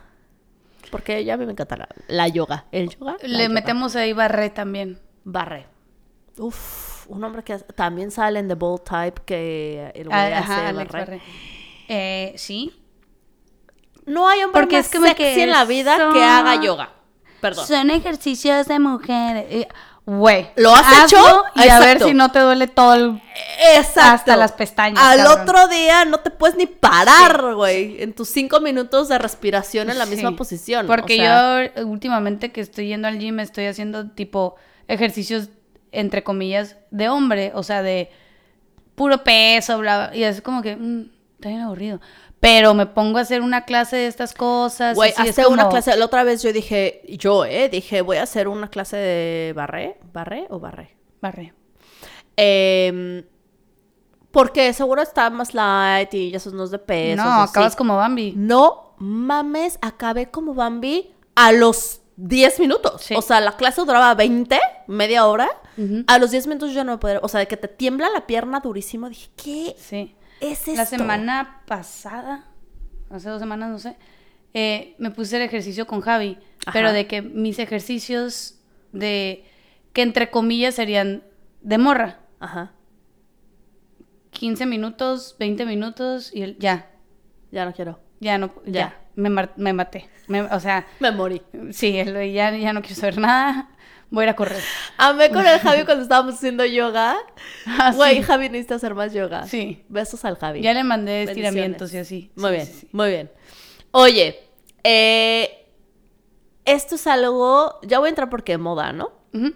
Porque ya a mí me encanta la, la yoga. El yoga. la
Le
yoga.
metemos ahí barré también.
Barre. Uf, un hombre que también sale en The Bold Type que el güey
Ah,
hace Barré.
Eh, sí.
No hay hombre
Porque
más
es como
sexy
que
en la vida
son-
que haga yoga. Perdón.
Son ejercicios de mujeres. Güey.
¿Lo has hecho?
Y a ver si no te duele todo el.
Exacto.
Hasta las pestañas,
Al
cabrón.
otro día no te puedes ni parar, güey. En tus cinco minutos de respiración en la misma posición.
Porque
o sea,
yo últimamente que estoy yendo al gym estoy haciendo tipo ejercicios entre comillas de hombre, o sea, de puro peso, bla, y es como que mm, está bien aburrido. Pero me pongo a hacer una clase de estas cosas.
Güey,
es
hace una clase. La otra vez yo dije, yo, eh, dije, voy a hacer una clase de barré. ¿Barré o barré?
Barre.
Em, Porque seguro está más light y ya son unos de peso.
no, acabas como Bambi.
No mames, acabé como Bambi a los 10 minutos.
Sí.
O sea, la clase duraba 20, media hora. A los 10 minutos yo ya no me podía. O sea, de que te tiembla la pierna durísimo. Dije, ¿qué
Sí.
es esto?
La semana pasada, hace dos semanas, no sé, eh, me puse el ejercicio con Javi,
Ajá.
pero de que mis ejercicios de, que entre comillas serían de morra,
Ajá.
15 minutos, 20 minutos y el- ya,
Ya no quiero.
ya no, ya,
Ya.
Me, maté. Me- o sea,
Me morí.
sí, el- ya, ya no quiero saber nada, voy a ir a correr.
Amé con el Javi cuando estábamos haciendo yoga.
Ah,
Güey,
sí.
Javi necesita hacer más yoga.
Sí.
Besos al Javi.
Ya le mandé estiramientos y así.
Muy
Sí,
bien,
sí,
muy bien. Oye, eh, esto es algo. Ya voy a entrar porque de moda, ¿no?
Ujú.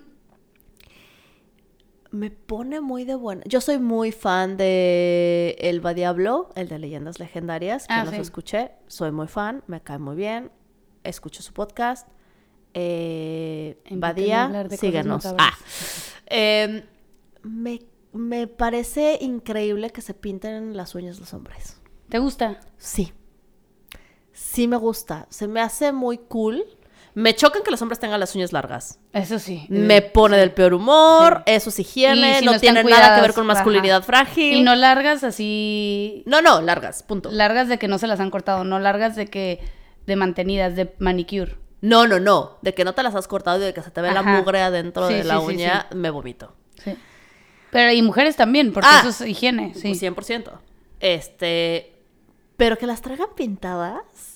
Me pone muy de buena. Yo soy muy fan de El Diablo, el de Leyendas Legendarias, que
Ah, sí.
se escuché. Soy muy fan, me cae muy bien. Escucho su podcast. Eh, Badía, síguenos. Ah. Eh, me, me parece increíble que se pinten las uñas los hombres.
¿Te gusta?
Sí. Sí me gusta. Se me hace muy cool. Me chocan que los hombres tengan las uñas largas.
Eso sí.
Me pone del peor humor,
Sí.
eso es higiene,
si
no,
no
tiene nada que ver con
ajá.
masculinidad frágil.
Y no largas así.
no, no, largas, punto.
Largas de que no se las han cortado, no largas de que. de mantenidas, de manicure.
No, no, no. De que no te las has cortado y de que se te ve la mugre adentro
Sí,
de la uña, me vomito.
Sí. Pero y mujeres también, porque
Ah.
eso es higiene, sí.
100%. Este. Pero que las traigan pintadas.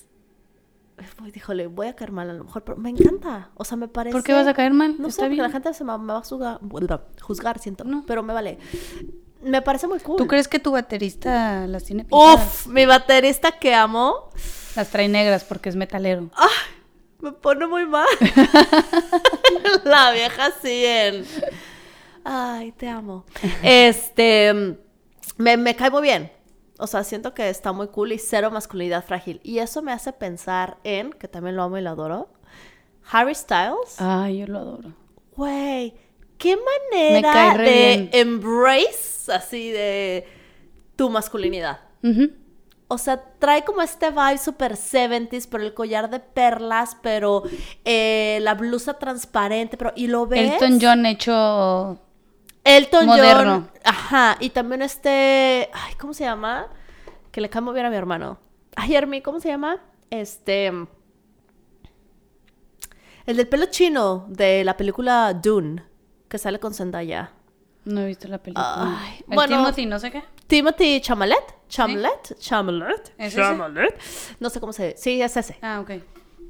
Híjole, voy a caer mal a lo mejor, pero me encanta. O sea, me parece.
¿Por qué vas a caer mal?
No sé,
Está bien.
la gente se me, me va a juzgar, juzgar siento.
No.
Pero me vale. Me parece muy cool.
¿Tú crees que tu baterista las tiene pintadas?
Uf, mi baterista que amo.
Las trae negras porque es metalero.
Ah, me pone muy mal. La vieja en. Ay, te amo. Este. Me, me cae muy bien. O sea, siento que está muy cool y cero masculinidad frágil. Y eso me hace pensar en, que también lo amo y lo adoro, Harry Styles.
Ay, yo lo adoro.
Güey, qué manera de
bien.
embrace así de tu masculinidad. O sea, trae como este vibe super 70s, pero el collar de perlas, pero eh, la blusa transparente, pero y lo ves.
Elton John hecho.
Elton
moderno.
John. Ajá, y también este, ay, ¿cómo se llama? Que le muy bien a mi hermano. Ay, Hermi, ¿cómo se llama? Este el del pelo chino de la película Dune, que sale con Zendaya.
No he visto la película.
Ay,
el
bueno.
Timothy, no sé qué.
Timothy Chamalet, Chamalet, Chamalet,
¿Es ese?
Chamalet. No sé cómo se, sí, es ese.
Ah, ok.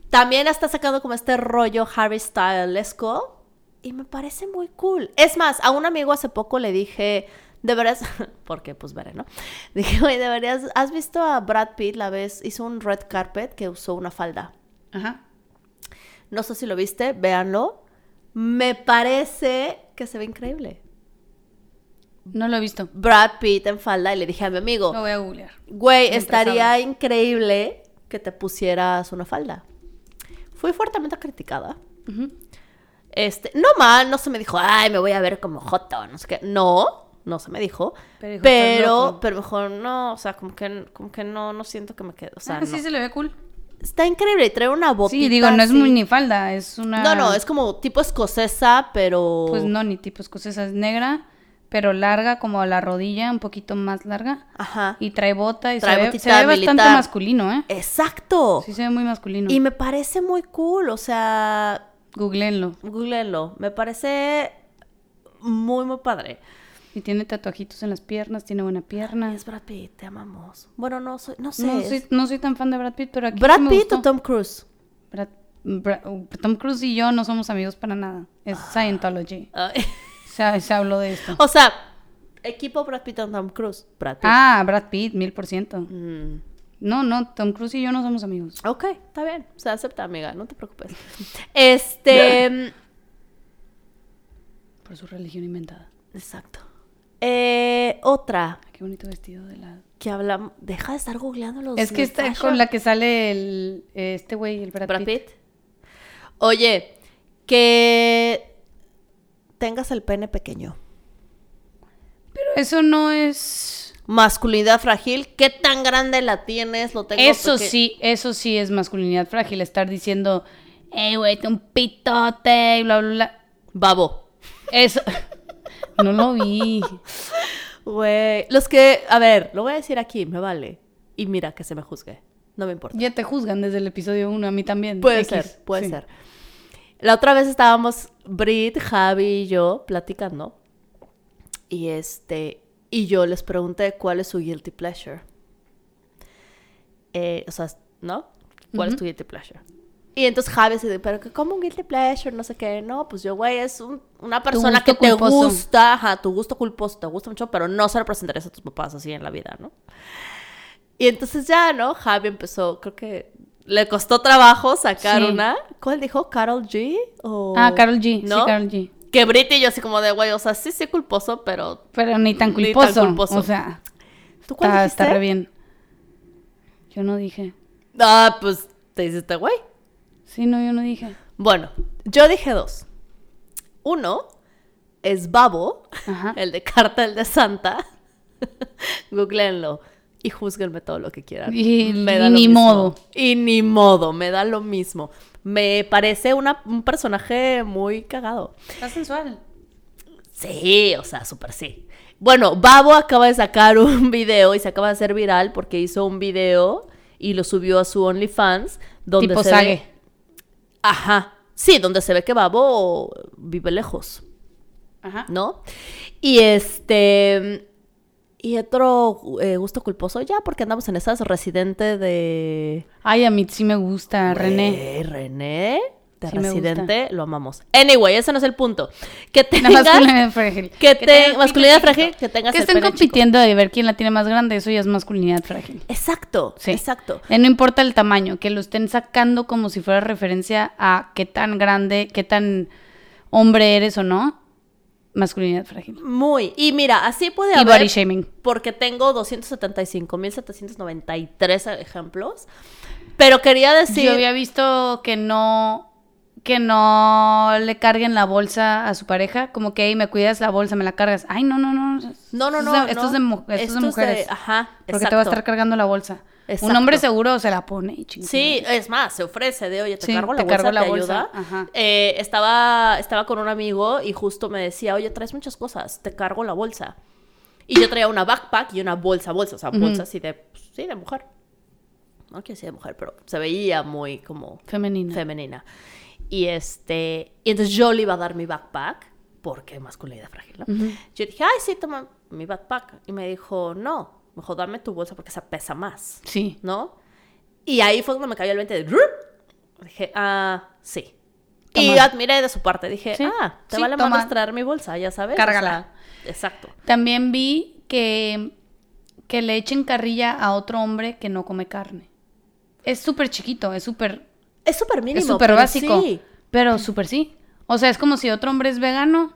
También está sacando como este rollo Harry Stylesco y me parece muy cool. Es más, a un amigo hace poco le dije, deberías, porque pues veré, ¿no? Dije, oye, deberías, ¿has visto a Brad Pitt la vez? Hizo un red carpet que usó una falda.
Ajá.
No sé si lo viste, véanlo. Me parece que se ve increíble.
No lo he visto.
Brad Pitt en falda y le dije a mi amigo,
Lo voy a googlear.
Güey, estaría increíble que te pusieras una falda. Fui fuertemente criticada.
Ujú.
Este, no mal, no se me dijo, ay, me voy a ver como joto, no sé qué. No, no se me dijo.
Pero dijo, "Estás
Pero,
loco".
pero mejor no, o sea, como que, como que no, no siento que me quede. O sea,
ah,
no.
sí se le ve cool.
Está increíble trae una botita.
Sí, digo, no es muy ni falda, es una...
No, no, es como tipo escocesa, pero.
Pues no, ni tipo escocesa, es negra, pero larga como a la rodilla, un poquito más larga.
Ajá.
Y trae bota y
Trae
se, ve,
botita
se ve bastante masculino, ¿eh?
Exacto.
Sí se ve muy masculino.
Y me parece muy cool, o sea,
Googleenlo.
googleenlo. Me parece muy, muy padre.
Y tiene tatuajitos en las piernas, tiene buena pierna.
Es Brad Pitt, te amamos. Bueno, no soy, no sé.
No
es-
soy, no soy tan fan de Brad Pitt, pero aquí
¿Brad
sí me
Pitt
gustó.
o Tom Cruise?
Brad- Bra- Tom Cruise y yo no somos amigos para nada. Es
Ah.
Scientology. Se, se habló de esto.
o sea, equipo Brad Pitt o Tom Cruise. Brad Pitt.
Ah, Brad Pitt, mil por ciento.
Mm,
No, no, Tom Cruise y yo no somos amigos.
ok, está bien. Se acepta, amiga, no te preocupes. Este.
Por su religión inventada.
exacto. Eh, otra
Qué bonito vestido de la...
que hablamos. Deja de estar googleando los.
Es que está
fashion.
con la que sale el, este güey, el Brad,
Brad
Pitt.
Pitt. Oye, que tengas el pene pequeño.
Pero eso no es...
masculinidad frágil, ¿qué tan grande la tienes? Lo tengo
Eso
porque-
sí, eso sí es masculinidad frágil, estar diciendo, hey, güey, te un pitote y bla, bla, bla.
Babo.
Eso. No lo vi.
Güey, los que, a ver, lo voy a decir aquí, me vale. Y mira, que se me juzgue. No me importa.
Ya te juzgan desde el episodio 1, a mí también.
Puede
X,
ser, puede
sí.
ser. La otra vez estábamos Brit, Javi y yo platicando. Y este, y yo les pregunté cuál es su guilty pleasure. Eh, o sea, ¿no? ¿Cuál es tu guilty pleasure? Y entonces Javi se dice, pero como un guilty pleasure, no sé qué. No, pues yo, güey, es un- una persona que te
culposo.
gusta, ajá, tu gusto culposo, te gusta mucho, pero no se lo presentarías a tus papás así en la vida, ¿no? Y entonces ya, ¿no? Javi empezó, creo que le costó trabajo sacar
Sí.
una. ¿Cuál dijo? ¿Carol G? ¿O...
Ah, Carol G.
¿No?
Sí, Carol G.
Que Brit y yo así como de, güey, o sea, sí, sí culposo, pero...
Pero ni tan
Ni tan
culposo. O sea,
¿Tú cuál
está,
dijiste?
está re bien. Yo no dije.
Ah, pues te hiciste, güey.
Sí, no, yo no dije.
Bueno, yo dije dos. Uno es Babo,
Ajá.
el de Cartel de Santa. Googleenlo y juzguenme todo lo que quieran.
Y-
Me
y
da lo
ni
mismo.
modo.
Y ni modo, me da lo mismo. Me parece una- un personaje muy cagado.
Está sensual.
Sí, o sea, súper sí. Bueno, Babo acaba de sacar un video y se acaba de hacer viral porque hizo un video y lo subió a su OnlyFans. Donde
tipo
se
Sage.
ve- Ajá. Sí, donde se ve que Babo vive lejos,
Ajá.
¿no? Y este. Y otro eh, gusto culposo, ya, porque andamos en esas residente de.
Ay, a mí sí me gusta, René.
René. De
Sí
residente, lo amamos. Anyway, ese no es el punto. Que
La
tengas.
masculinidad frágil.
que te-
tengas
masculinidad frágil, que tengas
Que
el
estén
pene chico.
compitiendo de ver quién la tiene más grande, eso ya es masculinidad frágil.
Exacto,
Sí.
exacto.
Eh, no importa el tamaño, que lo estén sacando como si fuera referencia a qué tan grande, qué tan hombre eres o no. Masculinidad frágil.
Muy. Y mira, así puede
Y
haber.
body shaming.
Porque tengo 275.793 ejemplos. Pero quería decir.
Yo había visto que no que no le carguen la bolsa a su pareja, como que, hey, me cuidas la bolsa, me la cargas. Ay, no, no, no.
No, no,
Esto
no.
es de- Esto
no.
es de, mu- esto es de
Esto es de-
mujeres.
Ajá.
porque te va a
exacto.
estar cargando la bolsa. Un
Exacto.
hombre seguro se la pone y chingada.
Sí, es más, se ofrece de, oye, te
Sí,
cargo la
te
bolsa,
cargo la
te
bolsa,
ayuda.
ajá.
Eh, estaba, estaba con un amigo y justo me decía, oye, traes muchas cosas, te cargo la bolsa. Y yo traía una backpack y una bolsa, bolsa, o sea, bolsa así de, pues, sí, de mujer. No quiero decir de mujer, pero se veía muy como
Femenina.
femenina. Y este, y entonces yo le iba a dar mi backpack, porque masculinidad frágil, ¿no? Yo dije, ay, sí, toma mi backpack. Y me dijo, no, mejor dame tu bolsa porque esa pesa más.
sí.
¿no? Y ahí fue cuando me cayó el 20 de... Dije, ah, sí. Y
Toma.
admiré de su parte. Dije,
Sí,
ah, te
sí,
vale más traer mi bolsa, ya sabes. O
Cárgala.
sea, exacto.
También vi que, que le echen carrilla a otro hombre que no come carne. Es súper chiquito, es súper
Es súper mínimo.
es súper básico.
sí.
Pero súper sí. O sea, es como si otro hombre es vegano.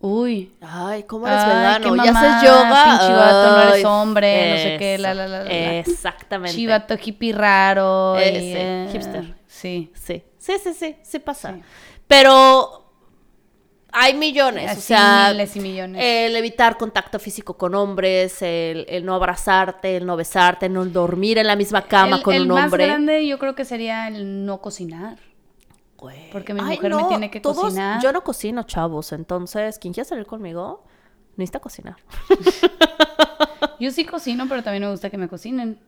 Uy.
Ay, ¿cómo eres
Ay,
vegano?
qué
¿Ya haces yoga?
pinche vato, no eres hombre, no sé qué, la, la, la, la.
Exactamente.
Chivato hippie raro. y,
Ese,
eh,
hipster.
Sí.
Sí, sí, sí, sí, sí pasa.
Sí.
Pero hay millones, o sea,
miles y millones.
el evitar contacto físico con hombres, el, el no abrazarte, el no besarte, el no dormir en la misma cama
el,
con
el
un
más
hombre.
grande yo creo que sería el no cocinar.
Güey.
porque mi mujer me tiene que cocinar.
Yo no cocino, chavos, entonces quien quiera salir conmigo necesita cocinar.
Yo sí cocino, pero también me gusta que me cocinen.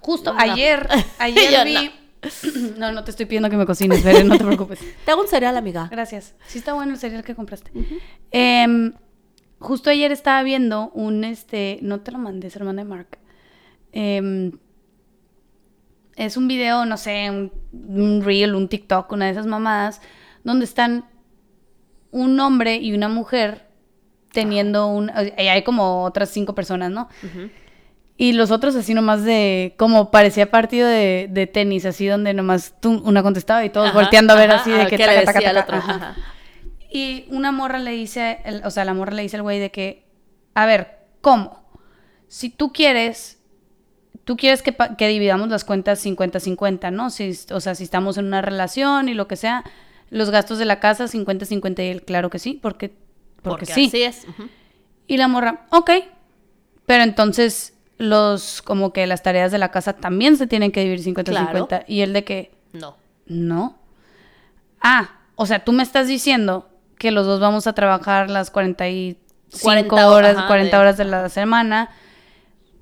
Justo
No.
ayer, ayer vi... No, no te estoy pidiendo que me cocines, no te preocupes.
Te hago un cereal, amiga.
Gracias. Sí está bueno el cereal que compraste. Em, justo ayer estaba viendo un, este, no te lo mandé, se lo mandé a Mark. Em, es un video, no sé, un, un reel, un TikTok, una de esas mamadas, donde están un hombre y una mujer teniendo un... hay como otras cinco personas, ¿no? Y los otros así nomás de, como parecía partido de, de tenis, así donde nomás tú, una contestaba y todos
Ajá,
volteando a ver
ajá,
así de que taca, taca, taca,
otro,
ajá. Y una morra le dice, el- o sea, la morra le dice al güey de que, a ver, ¿cómo? Si tú quieres, tú quieres que, dividamos las cuentas 50-50, ¿no? Si, o sea, si estamos en una relación y lo que sea, los gastos de la casa 50-50 y él, claro que sí, porque, porque,
Porque
sí.
así es.
Y la morra, ok. Pero entonces los, como que las tareas de la casa también se tienen que dividir 50-50.
Claro.
Y el de que,
No.
no. Ah, o sea, tú me estás diciendo que los dos vamos a trabajar las 45
40
horas,
ajá,
40
de-
horas de la semana.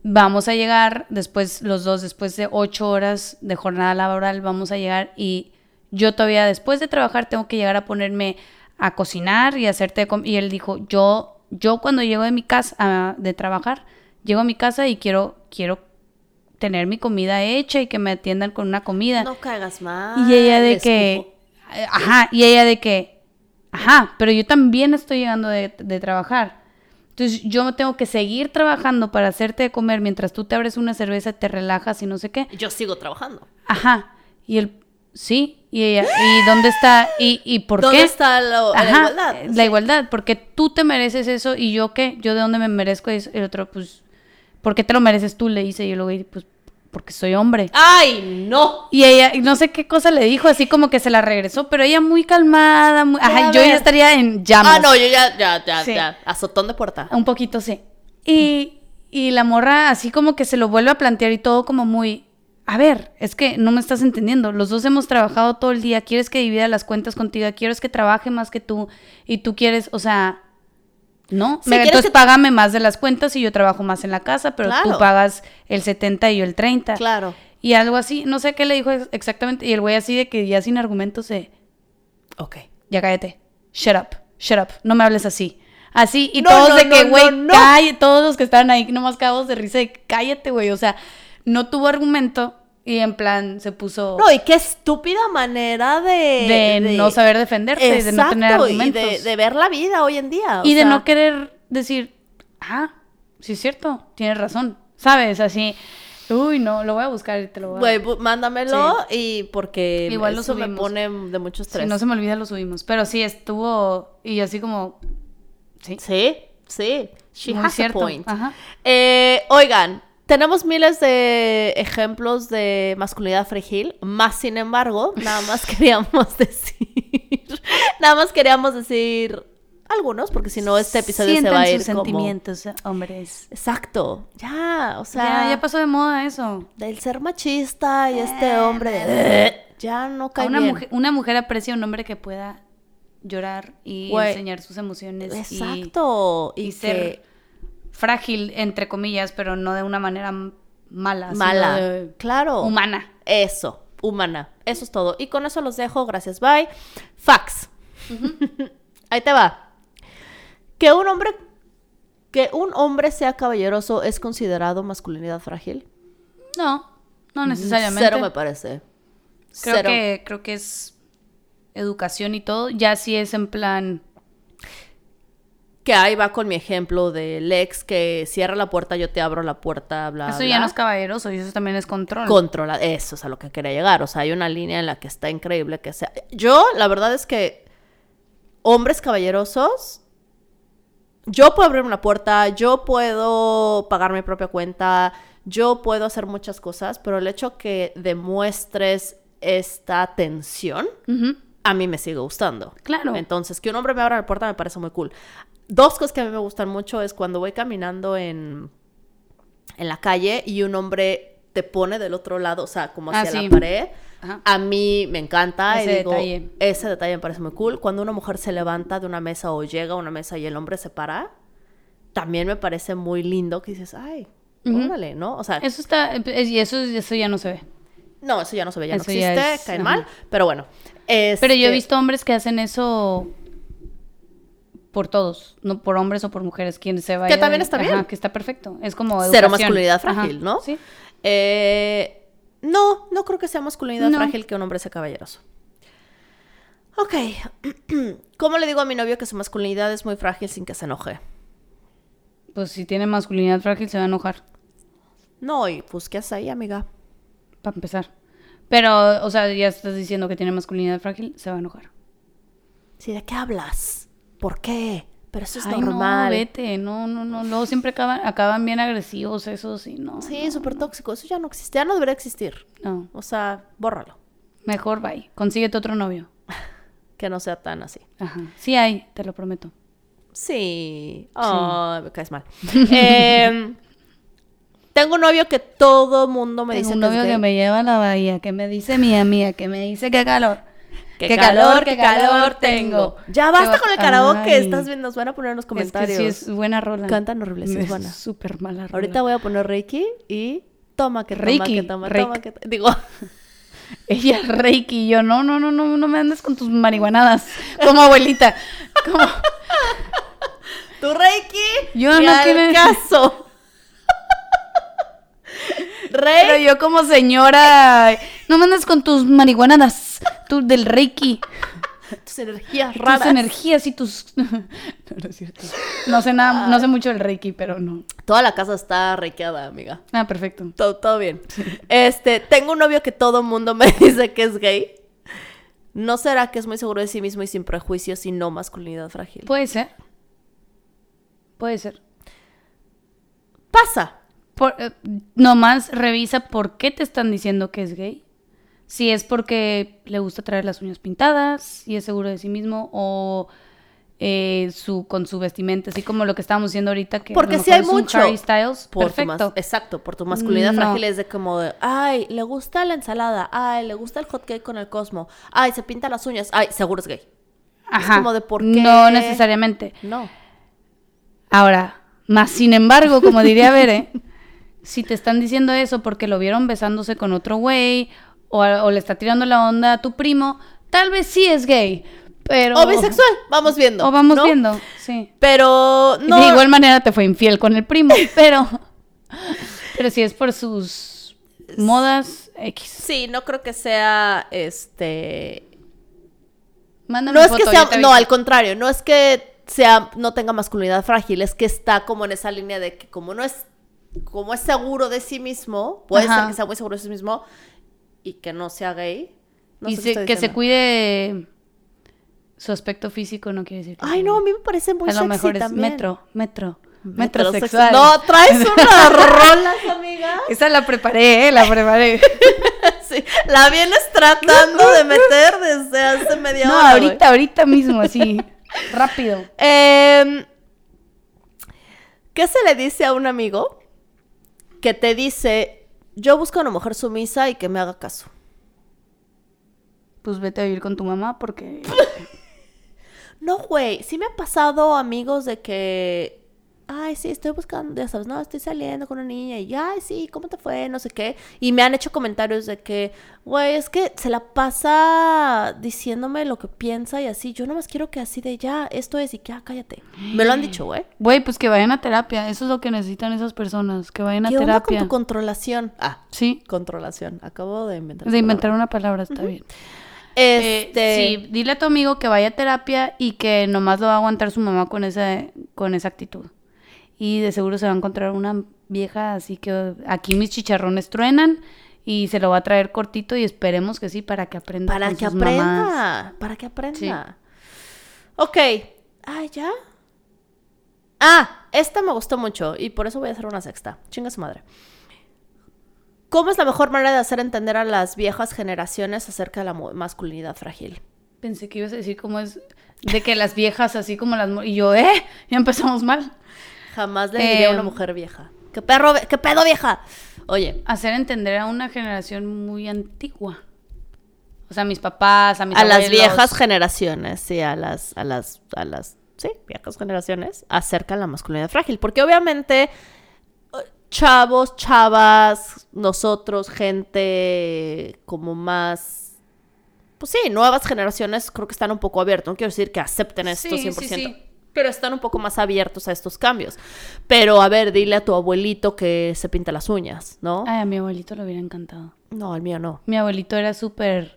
Vamos a llegar después, los dos, después de 8 horas de jornada laboral, vamos a llegar y yo todavía después de trabajar tengo que llegar a ponerme a cocinar y hacerte de com- y él dijo, "Yo yo cuando llego de mi casa a- de trabajar, llego a mi casa y quiero quiero tener mi comida hecha y que me atiendan con una comida."
No caigas mal.
Y ella de que,
escupo.
ajá, y ella de que, ajá, pero yo también estoy llegando de, de trabajar. Entonces yo tengo que seguir trabajando para hacerte de comer mientras tú te abres una cerveza, te relajas y no sé qué.
Yo sigo trabajando.
Ajá. Y él, sí, y ella, ¿y dónde está? ¿Y, y por
¿Dónde
qué?
está lo- la igualdad?
La igualdad, porque tú te mereces eso y yo qué, yo de dónde me merezco eso. Y el otro, pues, ¿por qué te lo mereces tú? Le dice y yo luego, pues, porque soy hombre.
¡Ay, no!
Y ella, no sé qué cosa le dijo, así como que se la regresó, pero ella muy calmada, muy- ajá, yo ya estaría en llamas.
Ah, no, yo ya, ya, ya,
Sí.
ya. Azotón de puerta.
Un poquito, sí. Y, y la morra así como que se lo vuelve a plantear y todo como muy, a ver, es que no me estás entendiendo, los dos hemos trabajado todo el día, quieres que divida las cuentas contigo, quieres que trabaje más que tú y tú quieres, o sea, no,
Sí, quieres
entonces
que-
págame más de las cuentas y yo trabajo más en la casa, pero tú pagas el 70 y yo el 30.
Claro.
Y algo así, no sé qué le dijo ex- exactamente. Y el güey así de que ya sin argumentos se,
Ok.
ya cállate, shut up, shut up, no me hables así. Así, y
No,
todos
no,
de que, güey,
no.
calle, todos los que estaban ahí nomás cagados de risa de cállate, güey. O sea, no tuvo argumento y en plan se puso
No, y qué estúpida manera de...
de, no saber defenderte, de no tener
Exacto,
argumentos.
Y de, de ver la vida hoy en día.
y de no querer decir, ah, sí es cierto, tienes razón, ¿sabes? Así, uy, no, lo voy a buscar y te lo voy a...
Güey, bu- mándamelo y porque
Igual lo
eso me
subimos.
pone de mucho
si
estrés.
no se me olvida, lo subimos. Pero sí, estuvo, y así como, sí,
Sí, sí. She
muy
has
cierto.
a point.
Ajá.
Eh, oigan, tenemos miles de ejemplos de masculinidad frágil, más sin embargo, nada más queríamos decir, nada más queríamos decir algunos, porque si no este episodio se va a ir
sus
como...
sentimientos, hombres.
Exacto, ya, o sea,
ya, ya pasó de moda eso.
del ser machista y este hombre de... Ya no cae
una,
bien.
mujer, una mujer aprecia a un hombre que pueda llorar y enseñar sus emociones. y-
Exacto, y,
Y,
que-
ser frágil, entre comillas, pero no de una manera mala. sino
mala,
de-
claro.
Humana.
Eso, humana. Eso es todo. Y con eso los dejo. Gracias, bye. Fax. Ahí te va. Que un hombre que un hombre sea caballeroso es considerado masculinidad frágil.
No, no necesariamente.
Cero me parece.
creo,
Cero.
que, creo que es educación y todo. Ya sí es en plan...
Que ahí va con mi ejemplo del ex que cierra la puerta, yo te abro la puerta, bla,
eso
bla.
ya no es caballeroso y eso también es control.
controla eso es a lo que quería llegar o sea hay una línea en la que está increíble que sea yo la verdad es que hombres caballerosos yo puedo abrir una puerta yo puedo pagar mi propia cuenta yo puedo hacer muchas cosas pero el hecho que demuestres esta tensión a mí me sigue gustando.
Claro.
Entonces, que un hombre me abra la puerta me parece muy cool. Dos cosas que a mí me gustan mucho es cuando voy caminando en, en la calle y un hombre te pone del otro lado, o sea, como
Ah,
hacia
sí.
la pared.
Ajá.
A mí me encanta. y
Ese
digo,
detalle.
Ese detalle me parece muy cool. Cuando una mujer se levanta de una mesa o llega a una mesa y el hombre se para, también me parece muy lindo que dices, ay,
Ujú.
órale, ¿no? O sea,
Eso está... es- Y eso, eso ya no se ve.
no, eso ya no se ve, ya
Eso
no
ya
existe,
es-
cae
ajá.
mal, pero bueno.
Pero yo he
este,
visto hombres que hacen eso por todos, no por hombres o por mujeres, quien se vaya.
también
de-
está
ajá,
bien.
que está perfecto. Es como
Cero masculinidad
Ajá,
frágil, ¿no?
Sí.
Eh, no, no creo que sea masculinidad
No.
frágil que un hombre sea caballeroso. Ok. ¿Cómo le digo a mi novio que su masculinidad es muy frágil sin que se enoje?
Pues si tiene masculinidad frágil se va a enojar,
No, y pues, ¿qué haces ahí, amiga?
para empezar. Pero, o sea, ya estás diciendo que tiene masculinidad frágil, se va a enojar.
Sí, ¿de qué hablas? ¿Por qué? Pero eso es
Ay,
normal.
no, vete, no, no, no. Luego siempre acaban, acaban bien agresivos, eso sí, no.
sí, súper tóxico. Eso ya no existe. Ya no debería existir.
No,
O sea, bórralo.
mejor bye. Consíguete otro novio.
Que no sea tan así.
Ajá. Sí hay, te lo prometo.
Sí. Ay, me caes mal. Em, tengo un novio que todo mundo me
Tengo
dice
un
que es
novio
gay.
que me lleva a la bahía, que me dice mía mía, que me dice qué calor.
Qué, calor, qué calor tengo. Ya basta con el karaoke.
Ay.
Estás viendo, nos van a poner en los
Es que
comentarios.
sí es buena rola.
Cantan horrible, sí es buena.
súper mala rola.
Ahorita voy a poner Reiki y toma que toma
Reiki,
que toma,
Reiki.
toma que Digo,
Ella es Reiki y yo, no, no, no, no, no me andes con tus marihuanadas. Como abuelita. Como,
tu Reiki.
Yo no quiero-
caso.
pero
Reiki.
yo como señora, no me andes con tus marihuananas. Tú del Reiki.
Tus energías raras.
Tus energías y tus. no, no es cierto. No sé nada, no sé mucho del Reiki, pero no.
Toda la casa está reikiada, amiga.
Ah, perfecto.
Todo, todo bien. Este, tengo un novio que todo mundo me dice que es gay. ¿No será que es muy seguro de sí mismo y sin prejuicios y no masculinidad frágil?
Puede ser. Puede ser.
Pasa.
Por, eh, nomás revisa por qué te están diciendo que es gay. Si es porque le gusta traer las uñas pintadas y es seguro de sí mismo o eh, su, con su vestimenta, así como lo que estábamos diciendo ahorita que
Porque
mejor
hay
es
mucho.
Styles,
Por
perfecto.
exacto, por tu masculinidad
No.
frágil es de como de, ay, le gusta la ensalada, ay, le gusta el hot cake con el cosmo, ay, se pinta las uñas, ay, seguro es gay.
Ajá.
como de por qué-
No necesariamente.
No.
Ahora, más sin embargo, como diría Bere, si te están diciendo eso porque lo vieron besándose con otro güey o, o le está tirando la onda a tu primo, tal vez sí es gay, pero...
O bisexual, vamos viendo.
O vamos
¿no?
viendo, sí.
Pero no.
De igual manera te fue infiel con el primo, pero... Pero si es por sus modas X.
Sí, no creo que sea este.
Mándame
No es que
foto,
sea.
yo te
No, al contrario, no es que sea, no tenga masculinidad frágil, es que está como en esa línea de que como no es, como es seguro de sí mismo, puede
Ajá.
ser que sea muy seguro de sí mismo y que no sea gay. No
y
sé
se- que se cuide su aspecto físico no quiere decir que
Ay,
sea
no, a mí me parece muy
a lo
sexy
mejor es
también.
metro, metro,
Metrosexual. No, traes unas rolas, amiga.
Esa la preparé, ¿eh? La preparé.
Sí, la vienes tratando de meter desde hace media
no,
hora. güey.
ahorita, ahorita mismo, así. rápido.
Em, ¿Qué se le dice a un amigo que te dice, yo busco a una mujer sumisa y que me haga caso?
Pues vete a vivir con tu mamá porque.
No, güey, sí me ha pasado amigos de que, ay, sí, estoy buscando, ya sabes, no, estoy saliendo con una niña y, ay, sí, ¿cómo te fue? No sé qué. Y me han hecho comentarios de que, güey, es que se la pasa diciéndome lo que piensa y así. Yo nomás quiero que así de ya, esto es y que, ah, cállate. Me lo han dicho, güey.
Güey, pues que vayan a terapia. Eso es lo que necesitan esas personas. Que vayan a
¿Qué onda con
terapia.
tu controlación? Ah,
Sí.
controlación. Acabo de inventar.
De inventar
palabra.
una palabra, está bien. Eh,
Este.
sí, dile a tu amigo que vaya a terapia y que nomás lo va a aguantar su mamá con esa, con esa actitud. Y de seguro se va a encontrar una vieja así que aquí mis chicharrones truenan y se lo va a traer cortito y esperemos que sí para que aprenda.
Para
con
que
sus
aprenda.
mamás.
Para que aprenda. Ok. Ah, ya. Ah, esta me gustó mucho y por eso voy a hacer una sexta. Chinga su madre. ¿Cómo es la mejor manera de hacer entender a las viejas generaciones acerca de la masculinidad frágil?
Pensé que ibas a decir cómo es de que las viejas así como las... Y yo, ¿eh? Ya empezamos mal.
Jamás le diría a una
Em.
mujer vieja. ¿Qué perro, qué pedo vieja? Oye,
Hacer entender a una generación muy antigua. O sea, a mis papás, a mis
a las viejas generaciones, sí, a las, a las, a las, sí, viejas generaciones, acerca de la masculinidad frágil. Porque obviamente, eh, chavos, chavas, nosotros, gente como más, pues sí, nuevas generaciones creo que están un poco abiertos. No quiero decir que acepten esto
Sí,
100%.
sí, sí.
Pero están un poco más abiertos a estos cambios. Pero, a ver, dile a tu abuelito que se pinta las uñas, ¿no?
Ay, a mi abuelito le hubiera encantado.
No, el mío no.
Mi abuelito era súper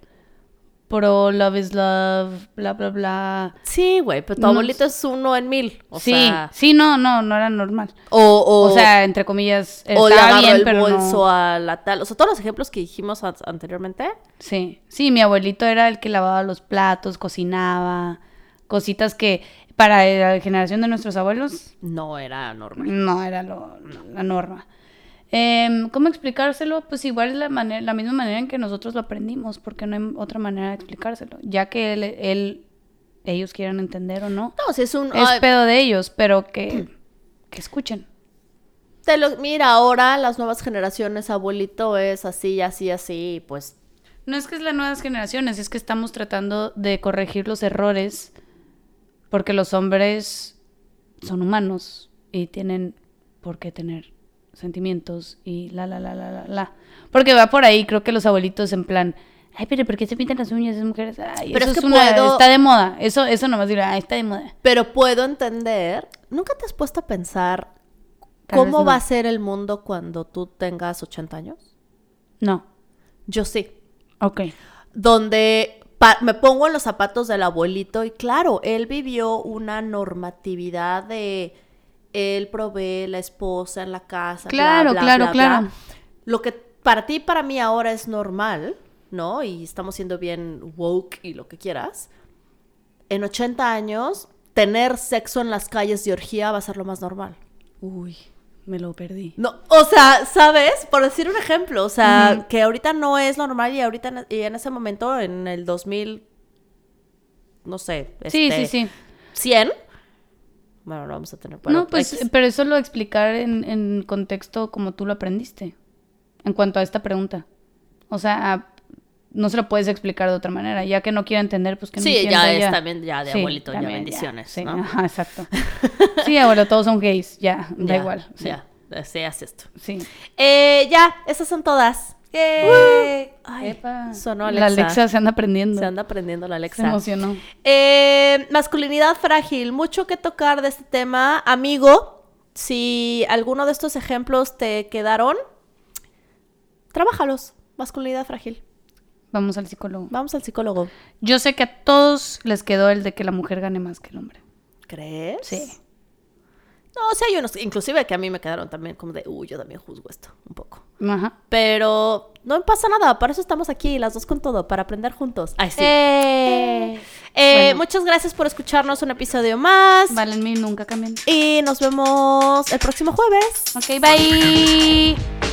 pro love is love, bla, bla, bla.
Sí, güey, pero tu
No
abuelito es uno en mil. O
sí,
sea,
sí, no, no, no era normal.
o, o,
O, sea, entre comillas,
o
estaba bien,
el
pero
bolso
no.
a la tal. O sea, todos los ejemplos que dijimos an- anteriormente.
Sí, sí, mi abuelito era el que lavaba los platos, cocinaba, cositas que para la generación de nuestros abuelos
No era normal.
no era lo- la norma. Em, ¿Cómo explicárselo? Pues igual es la, manera, la misma manera en que nosotros lo aprendimos, porque no hay otra manera de explicárselo. Ya que él, él ellos quieran entender o no.
No, si es un...
Es pedo de ellos, pero que, que escuchen.
te lo- mira, ahora las nuevas generaciones, abuelito es así, así, así, pues...
No es que es las nuevas generaciones, es que estamos tratando de corregir los errores porque los hombres son humanos y tienen por qué tener sentimientos y la, la, la, la, la, la. Porque va por ahí, creo que los abuelitos en plan, ay, pero ¿por qué se pintan las uñas esas mujeres? Ay,
Pero
eso
es
es
que
una-
puedo-
está de moda. Eso, eso nomás diré, ay, está de moda.
Pero puedo entender... ¿Nunca te has puesto a pensar
Tal
cómo va a ser el mundo cuando tú tengas 80 años?
No.
Yo sí.
Ok.
donde me pongo en los zapatos del abuelito y claro, él vivió una normatividad de él provee la esposa en la casa.
Claro,
bla,
claro,
bla,
claro.
Lo que para ti y para mí ahora es normal, ¿no? Y estamos siendo bien woke y lo que quieras. En 80 años, tener sexo en las calles de orgía va a ser lo más normal.
Uy, me lo perdí.
No, o sea, ¿sabes? Por decir un ejemplo, o sea, que ahorita no es normal y ahorita en, y en ese momento, en el 2000, no sé,
Sí,
este,
sí, sí.
100, bueno, lo vamos a tener. bueno,
no, pues,
X.
pero eso lo explicar en, en contexto como tú lo aprendiste. En cuanto a esta pregunta. O sea, a- no se lo puedes explicar de otra manera. Ya que no quiera entender, pues que no
Sí,
entienda
ya
ya.
es también ya de
Sí,
abuelito, ya bendiciones,
sí,
¿no?
Ajá, exacto. Sí, abuelo, todos son gays. Ya, da
Ya,
igual. Sí.
Ya, sí, haz esto.
Sí.
Eh, ya, esas son todas. Ay,
Epa.
sonó
La
Alexa.
Alexa se anda aprendiendo.
Se anda aprendiendo la
Se
Alexa.
emocionó.
Eh, masculinidad frágil, mucho que tocar de este tema. Amigo, si alguno de estos ejemplos te quedaron, trabájalos. Masculinidad frágil.
Vamos al psicólogo.
Vamos al psicólogo.
Yo sé que a todos les quedó el de que la mujer gane más que el hombre.
¿Crees?
Sí.
No, o sea, hay unos, inclusive que a mí me quedaron también como de, uy, yo también juzgo esto un poco.
Ajá.
Pero no pasa nada, para eso estamos aquí, las dos con todo, para aprender juntos. Ay, sí.
Eh.
Eh,
bueno.
Muchas gracias por escucharnos un episodio más.
Valen mil, nunca cambian.
Y nos vemos el próximo jueves.
Ok, bye.